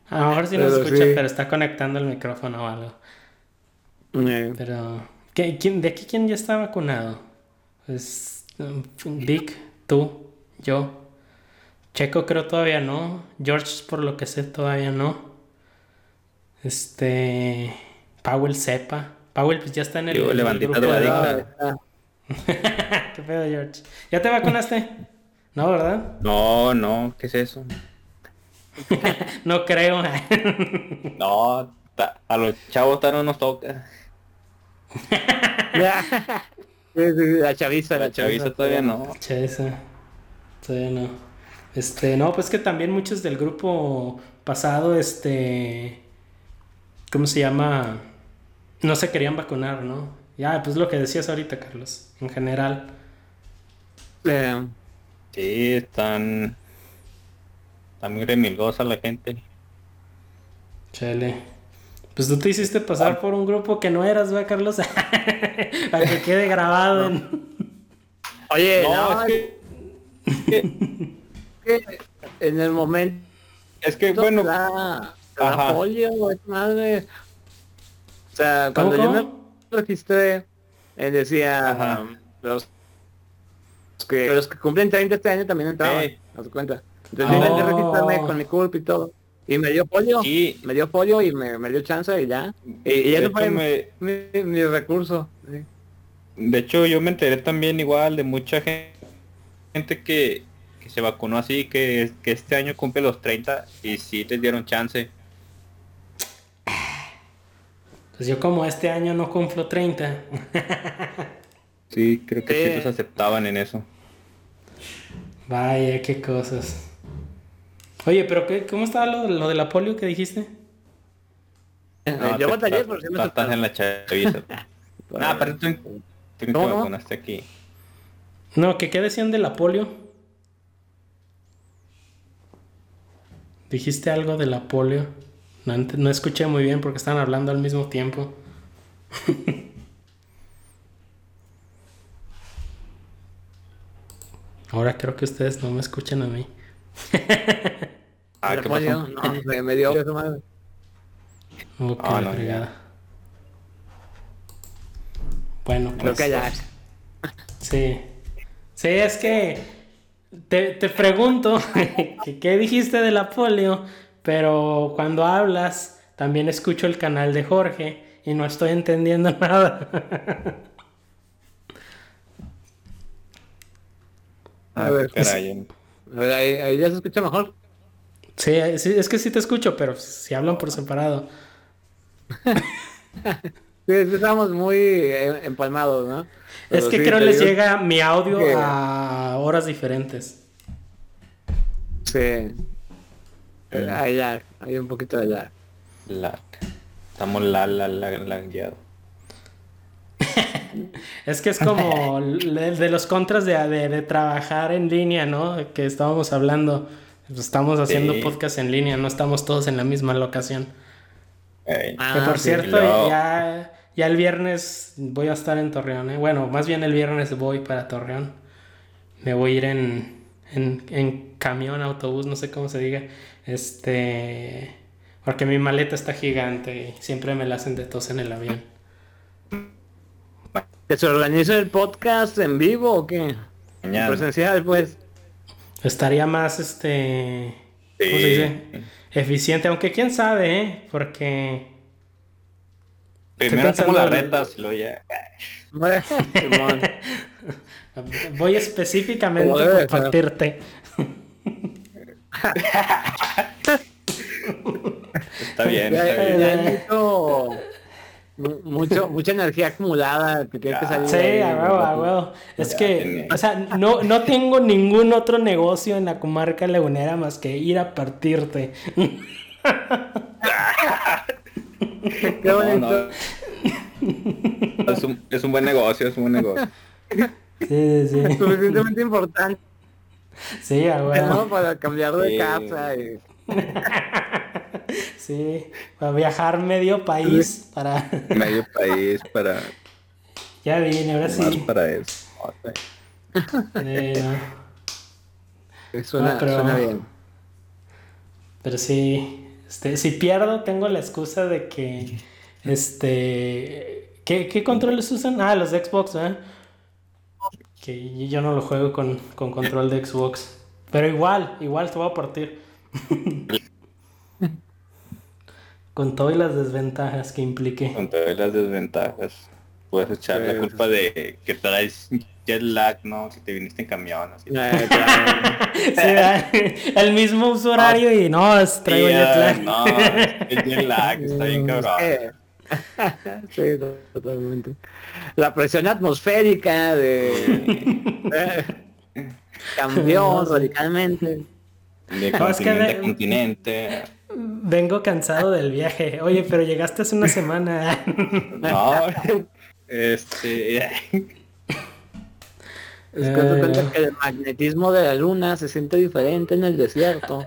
A lo mejor sí nos escucha, pero está conectando el micrófono o algo. Eh. Pero, quién, ¿de aquí quién ya está vacunado? Pues, Vic, tú, yo. Checo creo todavía no. George, por lo que sé, todavía no. Este. Powell sepa. Powell pues ya está en el, Yo, grupo de ¿Qué pedo, George? ¿Ya te vacunaste? No, ¿verdad? No, no, ¿qué es eso? no creo. no, a los chavos no nos toca. La chaviza, la, La chaviza todavía no. Che, esa. Todavía no. Este, no, pues que también muchos del grupo pasado, este. ¿Cómo se llama? No se querían vacunar, ¿no? Ya, pues lo que decías ahorita, Carlos. En general. Eh, Sí, están... Está muy remilgosa la gente. Chale. Pues tú te hiciste pasar por un grupo que no eras, ¿verdad, Carlos? Para que quede grabado. en- Oye, No, no, es que... que en el momento Es que, bueno... da Ajá. polio, es madre. O sea, ¿Cómo, cuando yo me registré, él decía um, los que los que cumplen 30 este año también entraban, Sí. ¿no te cuenta? Entonces Oh. intenté registrarme con mi culpa y todo. Y me dio polio, Sí, me dio polio y me, me dio chance y ya. Y, y de eso hecho, fue me- mi, mi recurso. sí. De hecho, yo me enteré también igual de mucha gen- gente que, que se vacunó así, que, que este año cumple los 30 y sí les dieron chance. Pues yo como este año no cumplo 30. Sí, creo que sí Sí. los aceptaban en eso. Vaya, qué cosas. Oye, pero qué, ¿cómo estaba lo, lo de la polio que dijiste? No, yo batallé, sí me estás en la chaviza. Ah, pero tú, tú no ¿Cómo, te no? vacunaste aquí. No, que qué decían de la polio. Dijiste algo de la polio. No, no escuché muy bien porque estaban hablando al mismo tiempo. Ahora creo que ustedes no me escuchan a mí. Ah, ¿qué pasó? no, me, me dio esa madre. Oh, qué la no, fregada. Bueno, Creo pues. que ya. Sí. Sí, es que te, te pregunto qué dijiste de la polio, pero cuando hablas también escucho el canal de Jorge y no estoy entendiendo nada. A ver, Caray, A ver, ahí, ahí ya se escucha mejor. Sí, sí, es que sí te escucho, pero si hablan por separado. Sí, estamos muy eh, empalmados, ¿no? Es que sí, creo les digo llega mi audio a horas diferentes. Sí. Ahí ya, hay un poquito de ya. la- estamos la, la, la, la guiado. Es que es como el de los contras de, de- de trabajar en línea, ¿no? Que estábamos hablando. Pues Estamos haciendo Sí. podcast en línea, no estamos todos en la misma locación. Ah, que por sí. cierto, ya, ya el viernes voy a estar en Torreón, ¿eh? Bueno, más bien el viernes voy para Torreón. Me voy a ir en, en, en camión, autobús, no sé cómo se diga. Este. Porque mi maleta está gigante y siempre me la hacen de tos en el avión. ¿Que se organiza el podcast en vivo o qué? Mañana. Presencial, pues. Estaría más, este... ¿Cómo se dice? Eficiente, aunque quién sabe, ¿eh? Porque... Primero hacemos las retas y luego ya. Voy específicamente ser. partirte. Está bien, está bien. hay mucho, mu- mucho, mucha energía acumulada que tiene que salir. Sí, ahí. a huevo, a huevo. Es Ya que, o sea, no, no tengo ningún otro negocio en la comarca lagunera más que ir a partirte. Qué No, bonito. no. Es un, es un buen negocio, es un buen negocio. Sí, sí, sí. Suficientemente importante, Sí, a ¿no? Para cambiar de Sí. casa. Y... Sí, para viajar medio país para... Medio país para Ya vine, ahora más sí. para eso. Eh. Suena, pero- suena bien. Pero sí, este, si pierdo, tengo la excusa de que, este, ¿qué, qué controles usan? Ah, los de Xbox, ¿eh? Que yo no lo juego con, con control de Xbox. Pero igual, igual te voy a partir. con todas las desventajas que implique. Con todas las desventajas. Puedes echar la Sí. culpa de que traes jet lag, ¿no? Si te viniste en camión, así. Eh, el mismo uso horario y no, es- traigo Sí, jet ah, lag. No, el jet lag está bien cabrón. Eh, sí, totalmente. La presión atmosférica de... cambió radicalmente. De continente a continente. Vengo cansado del viaje. Oye, pero llegaste hace una semana. no, este... Es que eh. que el magnetismo de la luna se siente diferente en el desierto.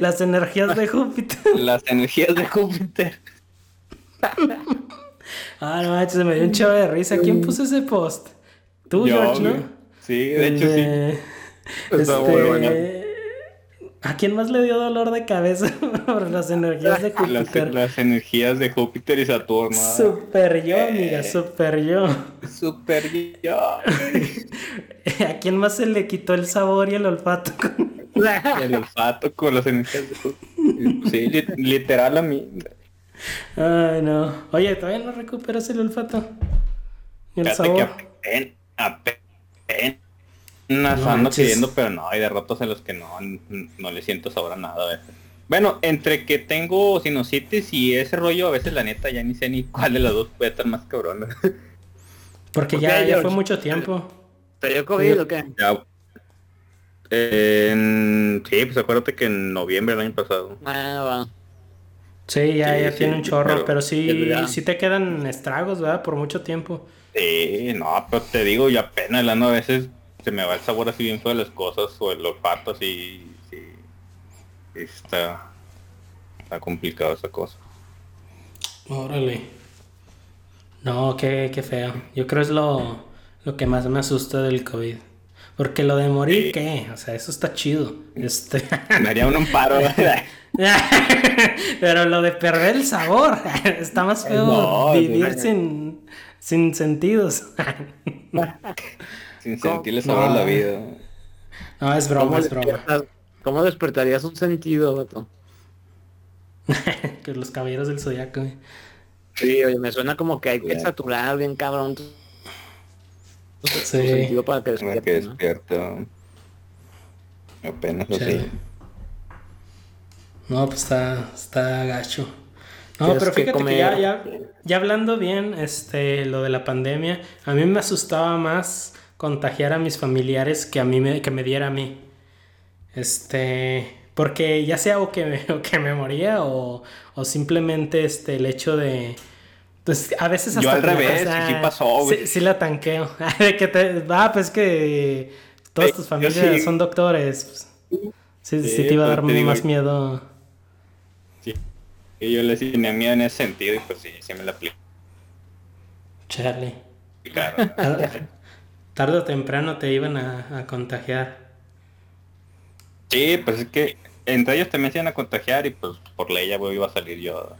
Las energías de Júpiter. Las energías de Júpiter. Ah, no, se me dio un chavo de risa. ¿Quién puso ese post? Tú, George, ¿no? Sí, de hecho sí. Este... ¿A quién más le dio dolor de cabeza por las energías de Júpiter? Las, energías de Júpiter y Saturno. Super yo, amiga, eh, super yo. Super yo. ¿A quién más se le quitó el sabor y el olfato? el olfato con las energías de Júpiter. Sí, literal a mí. Ay, no. Oye, ¿todavía no recuperas el olfato? el sabor? Que apenas, apenas no, ando pidiendo, pero no, hay derrotas en los que no, no le siento sabor a nada a veces. Bueno, entre que tengo sinusitis y ese rollo, a veces la neta ya ni sé ni cuál de las dos puede estar más cabrón. Porque ya, ya fue mucho tiempo. ¿Te dio COVID o qué? Ya. sí, pues acuérdate que en noviembre del año pasado. Ah, va. Sí, ya, ya tiene un chorro, pero, sí, sí te quedan estragos, ¿verdad? Por mucho tiempo. Sí, no, pero te digo, y apenas la no a veces se me va el sabor así bien feo de las cosas o el olfato así, sí, está, está complicado esa cosa. Órale. No, qué, qué feo. Yo creo es lo, lo que más me asusta del COVID. Porque lo de morir, ¿qué? O sea, eso está chido. Este... Me haría un amparo. Pero lo de perder el sabor, está más feo vivir sin, sin sentidos. Sin sentirle sabor a la vida. No, es broma, es broma. ¿Cómo despertarías un sentido, vato? que los caballeros del zodiaco. Sí, oye, me suena como que hay que saturar bien cabrón. Sí. sentido para que despierte. Apenas así. No, pues está, está gacho. No, pero fíjate que, ya, ya, ya hablando bien, este, lo de la pandemia, a mí me asustaba más contagiar a mis familiares que a mí me, que me diera a mí. Este, porque ya sea o que me, que me moría o, o, simplemente este, el hecho de... Pues a veces hasta... Yo al revés, ¿qué pasó? Sí, sí, la tanqueo. que te... Ah, pues que todas tus familias son doctores. Sí, sí, te iba a pues, dar más miedo. Sí. Y yo le tenía miedo en ese sentido y pues sí, sí me la aplico. Charlie. Claro. tarde o temprano te iban a, contagiar. Sí, pues es que entre ellos también se iban a contagiar y pues por ley ya iba a salir yo.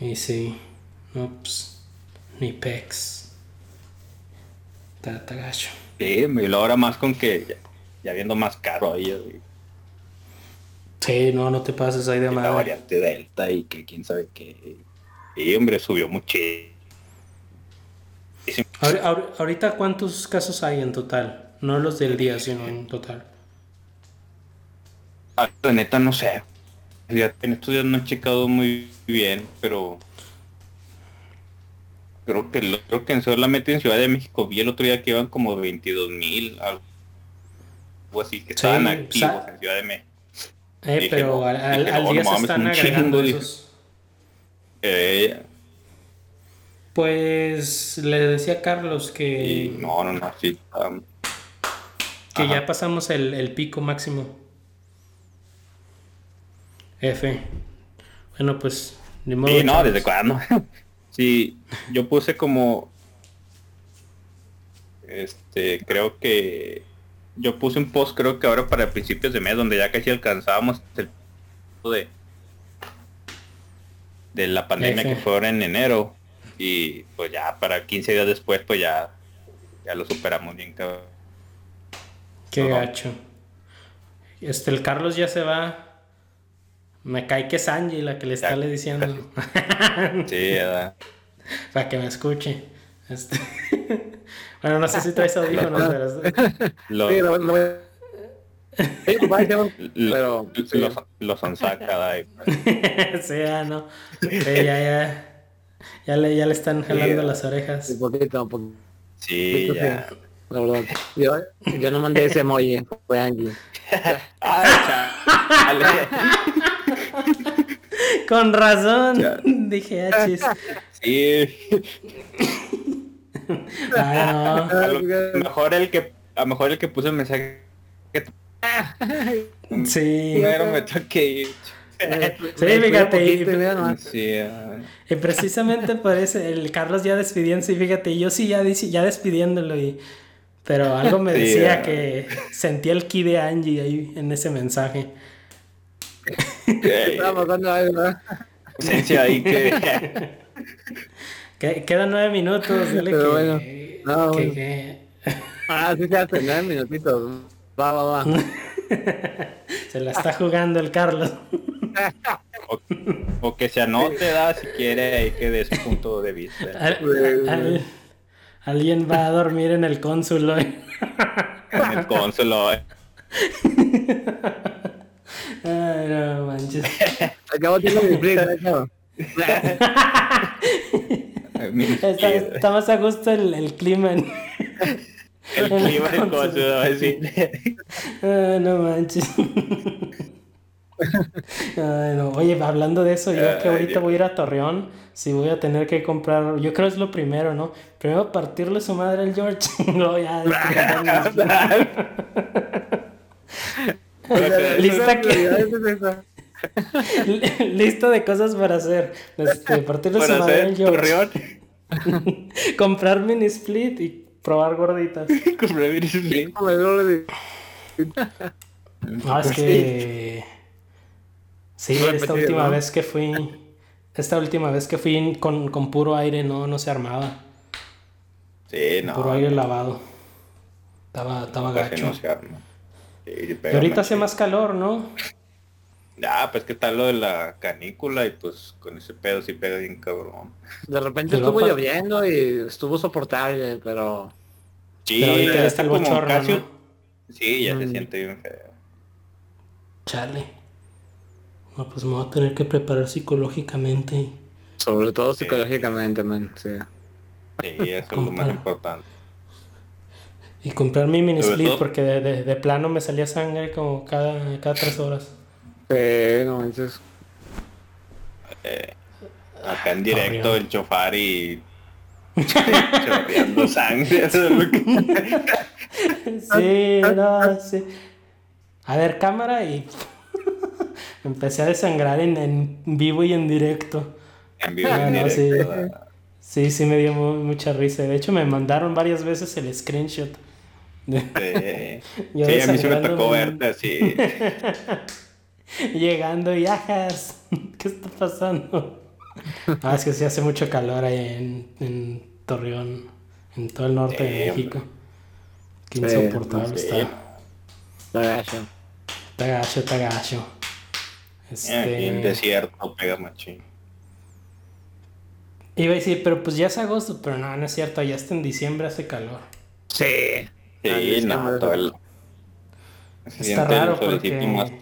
Y sí, pues, ni pex. Está gacho. Sí, y lo ahora más con que ya, viendo más caro ahí. Sí, no, no te pases ahí de madre. La variante Delta y que quién sabe qué. Y hombre, subió muchísimo Ahorita, ¿cuántos casos hay en total? No los del día, sino en total. Ah, la neta no sé. En estos días no he checado muy bien, pero creo que creo que en solamente en Ciudad de México vi el otro día que iban como 22 mil algo así que estaban activos en Ciudad de México. Eh, pero al, día se están agregando esos. Eh, pues le decía a Carlos que. no, no, no, sí. que ya pasamos el, pico máximo. F. Bueno, pues. Ni modo sí, no, ¿desde cuándo? sí, yo puse como. Este, creo que. Yo puse un post, creo que ahora para principios de mes, donde ya casi alcanzábamos el de. de la pandemia que fue ahora en enero y pues ya para 15 días después pues ya, ya lo superamos bien cabrón. Qué gacho. Este, el Carlos ya se va. Me cae que es Angie la que le está le diciendo. sí, ya Para que me escuche. Este... bueno, no sé si traes audífonos, pero... Lo... Sí, papá, pero los, los sonsaca, sí, ya no. ya, ya. Ya le, ya le están jalando las orejas. Un poquito, un poquito. Sí, ya. La verdad. Yo, yo no mandé ese emoji, fue Angie. Con razón. Dije, ah, chis. Sí. Ah, a lo mejor el que a lo mejor el que puso el mensaje que sí. Pero me toque ir. Sí fíjate y, sí, y, precisamente por eso el Carlos ya despidiéndose y fíjate yo sí ya ya despidiéndolo y pero algo me decía que sentía el ki de Angie ahí en ese mensaje estaba pasando algo ahí que Quedan nueve minutos. Pero que, bueno. No, que, bueno. que- Ah, sí se hace, nueve minutitos. Va, va, va. se la está jugando el Carlos. o, o que se anote da si quiere ahí que dé su punto de vista Al- al- alguien va a dormir en el cónsul hoy. en el cónsulo eh. Ay, no manches. Acabo de flip, ¿no? Está, está más a gusto el, el clima. en- el clima del cónsulo así Ay, no manches. Ay, no. Oye, hablando de eso, yo que Ay, ahorita voy a ir a Torreón, si voy a tener que comprar, yo creo es lo primero, ¿no? Primero partirle su madre al George, luego ya. Lista que- Lista de cosas para hacer. Este, partirle su madre George. Torreón comprar mini split y probar gorditas. comprar Virus Link. No, es que. Sí, esta última vez que fui. Esta última vez que fui con, con puro aire no, no se armaba. sí no Puro aire lavado. Estaba, estaba gacho. no se arma. Sí, Y pega ahorita hace más calor, ¿no? Ah, pues que tal lo de la canícula y pues con ese pedo sí pega bien cabrón. De repente Pero estuvo lloviendo y estuvo soportable, pero... Sí, Pero ahorita ya está el como bochorno, casi- ¿no? Sí, ya se Mm. siente bien feo. Chale. No, pues me voy a tener que preparar psicológicamente. Sobre todo psicológicamente, man. Sí. Sí, eso es lo más importante. Y comprar mi mini split todo- porque de, de- de plano me salía sangre como cada, cada tres horas. Sí, no manches. Eh, acá en directo Torreón. el chofar y chorreando sangre. eso es lo que- Sí, no, sí. A ver, cámara y empecé a desangrar en, en vivo y en directo. en vivo Ah, en no, sí. directo. Sí, sí me dio mu- mucha risa. De hecho, me mandaron varias veces el screenshot. De- Sí, Yo Sí, a mí sí me tocó verte así. Llegando y ajas, ¿qué está pasando? Ah, es que sí hace mucho calor ahí en, en Torreón, en todo el norte Sí, de hombre. México. Qué Sí, insoportable sí. está. Está gacho. Está gacho, está gacho. Aquí en Este, desierto pega machín. iba a decir, pero pues ya es agosto, pero no, no es cierto, ya está en diciembre hace calor. Sí. Sí, no, todo el... Está raro porque más-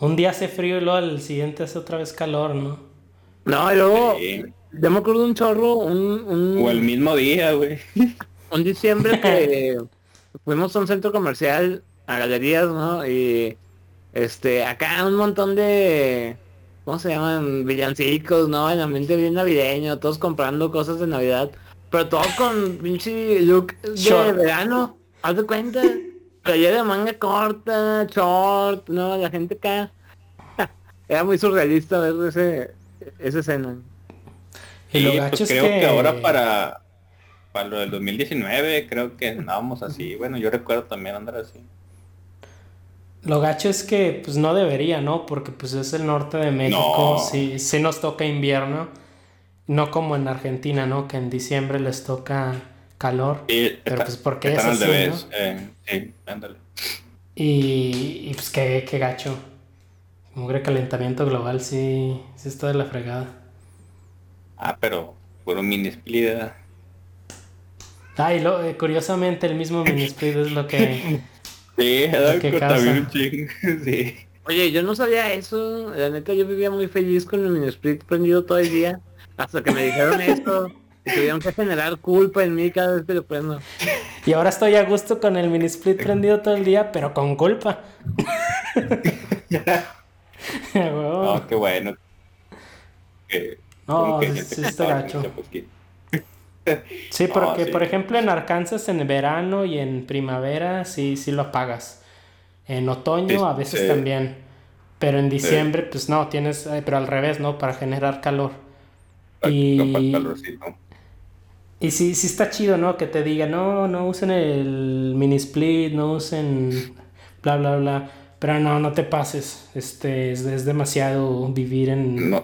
un día hace frío y luego al siguiente hace otra vez calor, ¿no? No, y luego... Sí. Yo me acuerdo de un chorro, un, un, O el mismo día, güey. un diciembre que fuimos a un centro comercial, a galerías, ¿no? Y este, acá un montón de, ¿cómo se llaman? Villancicos, ¿no? En ambiente bien navideño, todos comprando cosas de Navidad, pero todo con pinche look de Short. verano, haz de cuenta. Playera de manga corta, short, ¿no? La gente acá. Era muy surrealista ver ese, esa escena. Y Sí, lo pues gacho es creo que... que- ahora para, para lo del 2019 creo que andábamos así. Bueno, yo recuerdo también andar así. Lo gacho es que pues no debería, ¿no? Porque pues es el norte de México, No. sí, sí nos toca invierno, no como en Argentina, ¿no? Que en diciembre les toca calor. Sí, Pero, está- pues, ¿por qué están es al así, revés. Eh, sí, ándale. Y, y, pues qué, qué gacho. Que el calentamiento global sí, sí está de la fregada. Ah, pero puro mini split. ¿eh? Ah, y lo, eh, curiosamente el mismo mini split es lo que Sí, un sí. Oye, yo no sabía eso. La neta, yo vivía muy feliz con el mini split prendido todo el día. Hasta que me dijeron esto. Y tuvieron que generar culpa en mí cada vez que lo prendo. Y ahora estoy a gusto con el mini split prendido todo el día, pero con culpa. no, qué bueno. no, sí está gacho. Sí, porque por ejemplo en Arkansas en verano y en primavera sí, sí lo apagas. En otoño a veces también. Pero en diciembre, pues no, tienes, eh, pero al revés, ¿no? Para generar calor. Y, y sí, sí está chido, ¿no? Que te diga, no, no usen el mini split, no usen bla, bla, bla. Pero no, no te pases. Este, es, demasiado vivir en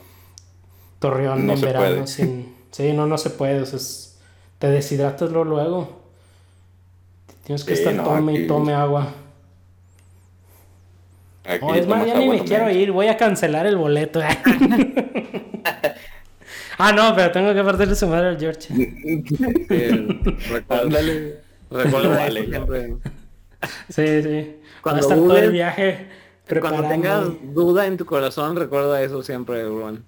Torreón en verano sin... Sí, no, no se puede. O sea, te deshidratas luego. Tienes que estar tome y tome agua. oh, es más, ya ni me quiero ir. Voy a cancelar el boleto. ah, no, pero tengo que partirle su madre al George. Recuérdale. Recuérdale siempre. Sí, sí. Cuando estar todo el viaje Cuando tengas duda en tu corazón, recuerda eso siempre, Juan.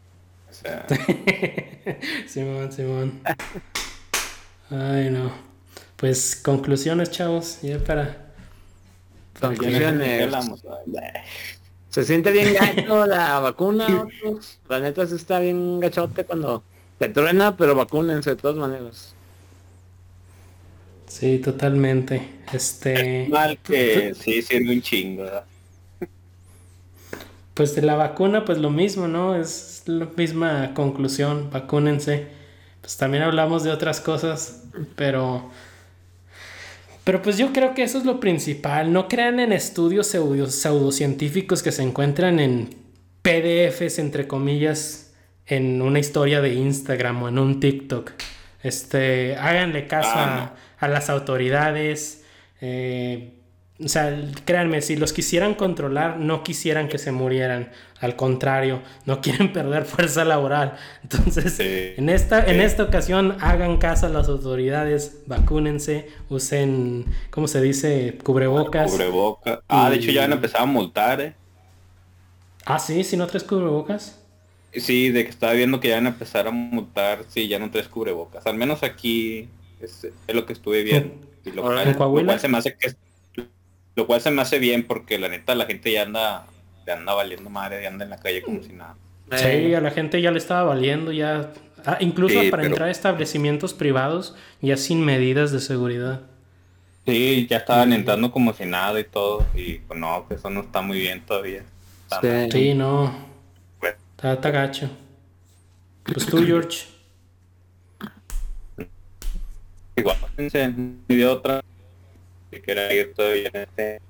O sea... Simón, Simón. Ay, no. Pues conclusiones, chavos, ya para... Conclusiones. Se siente bien gacho la vacuna, La neta se está bien gachote cuando te truena, pero vacúnense de todas maneras. Sí, totalmente. Este. mal que sí sirve un chingo. Pues de la vacuna, pues lo mismo, ¿no? Es la misma conclusión. Vacúnense. Pues también hablamos de otras cosas, pero. Pero pues yo creo que eso es lo principal. No crean en estudios pseudocientíficos que se encuentran en PDFs, entre comillas, en una historia de Instagram o en un TikTok. Este, háganle caso ah, a, las autoridades. Eh, o sea, créanme, si los quisieran controlar, no quisieran que se murieran. Al contrario, no quieren perder fuerza laboral. Entonces, en, esta, en esta ocasión, hagan caso a las autoridades, vacúnense, usen, ¿cómo se dice? Cubrebocas. Cubrebocas. Ah, de hecho ya han empezado a multar, ¿eh? Ah, sí, si no traes cubrebocas. Sí, de que estaba viendo que ya van a empezar a multar si ya no traes cubrebocas. Al menos aquí es, lo que estuve viendo. Y lo, cual, se me hace que lo cual se me hace bien porque la neta la gente ya anda, ya anda valiendo madre, ya anda en la calle como si nada. Sí, a la gente ya le estaba valiendo, ya. Ah, incluso para entrar a establecimientos privados, ya sin medidas de seguridad. Sí, ya estaban entrando como si nada y todo. Y pues no, que eso no está muy bien todavía. sí, no. Está, gacho. Pues tú, George. Igual, ni de otra que quiera ir todavía en, este,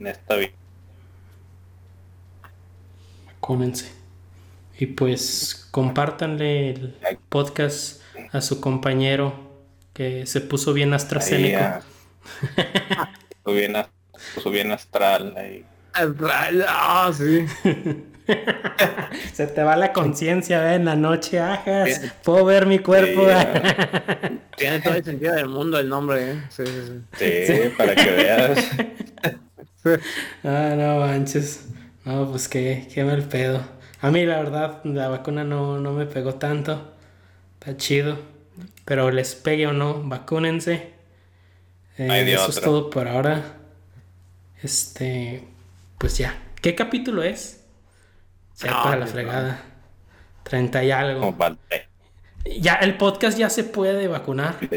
en esta vida. Cómense. Y pues compártanle el podcast a su compañero que se puso bien AstraZeneca. puso bien, puso bien astral ahí. Astral, ah, sí. Se te va la conciencia en la noche, ajas. Puedo ver mi cuerpo. Tiene todo el sentido del mundo el nombre, ¿eh? Sí, sí, para que veas. ah, no manches. No, pues qué, qué mal pedo. A mí la verdad la vacuna no, no me pegó tanto. Está chido. Pero les pegue o no, vacúnense. Eh, eso es todo por ahora. Este, pues ya. ¿Qué capítulo es? Sea, para la fregada. 30 y algo. Ya, el podcast ya se puede vacunar.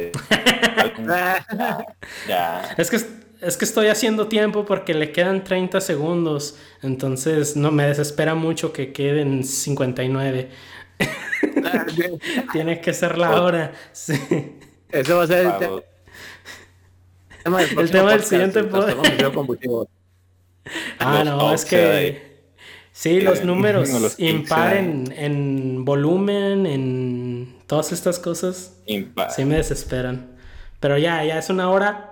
Es que, es que estoy haciendo tiempo porque le quedan 30 segundos. Entonces no me desespera mucho que queden 59. Tiene que ser la hora. Eso va a ser el, tema, el tema del siguiente podcast. Ah, no, es que Sí, los eh, números imparen en, volumen, en todas estas cosas. Sí me desesperan. Pero ya, ya es una hora.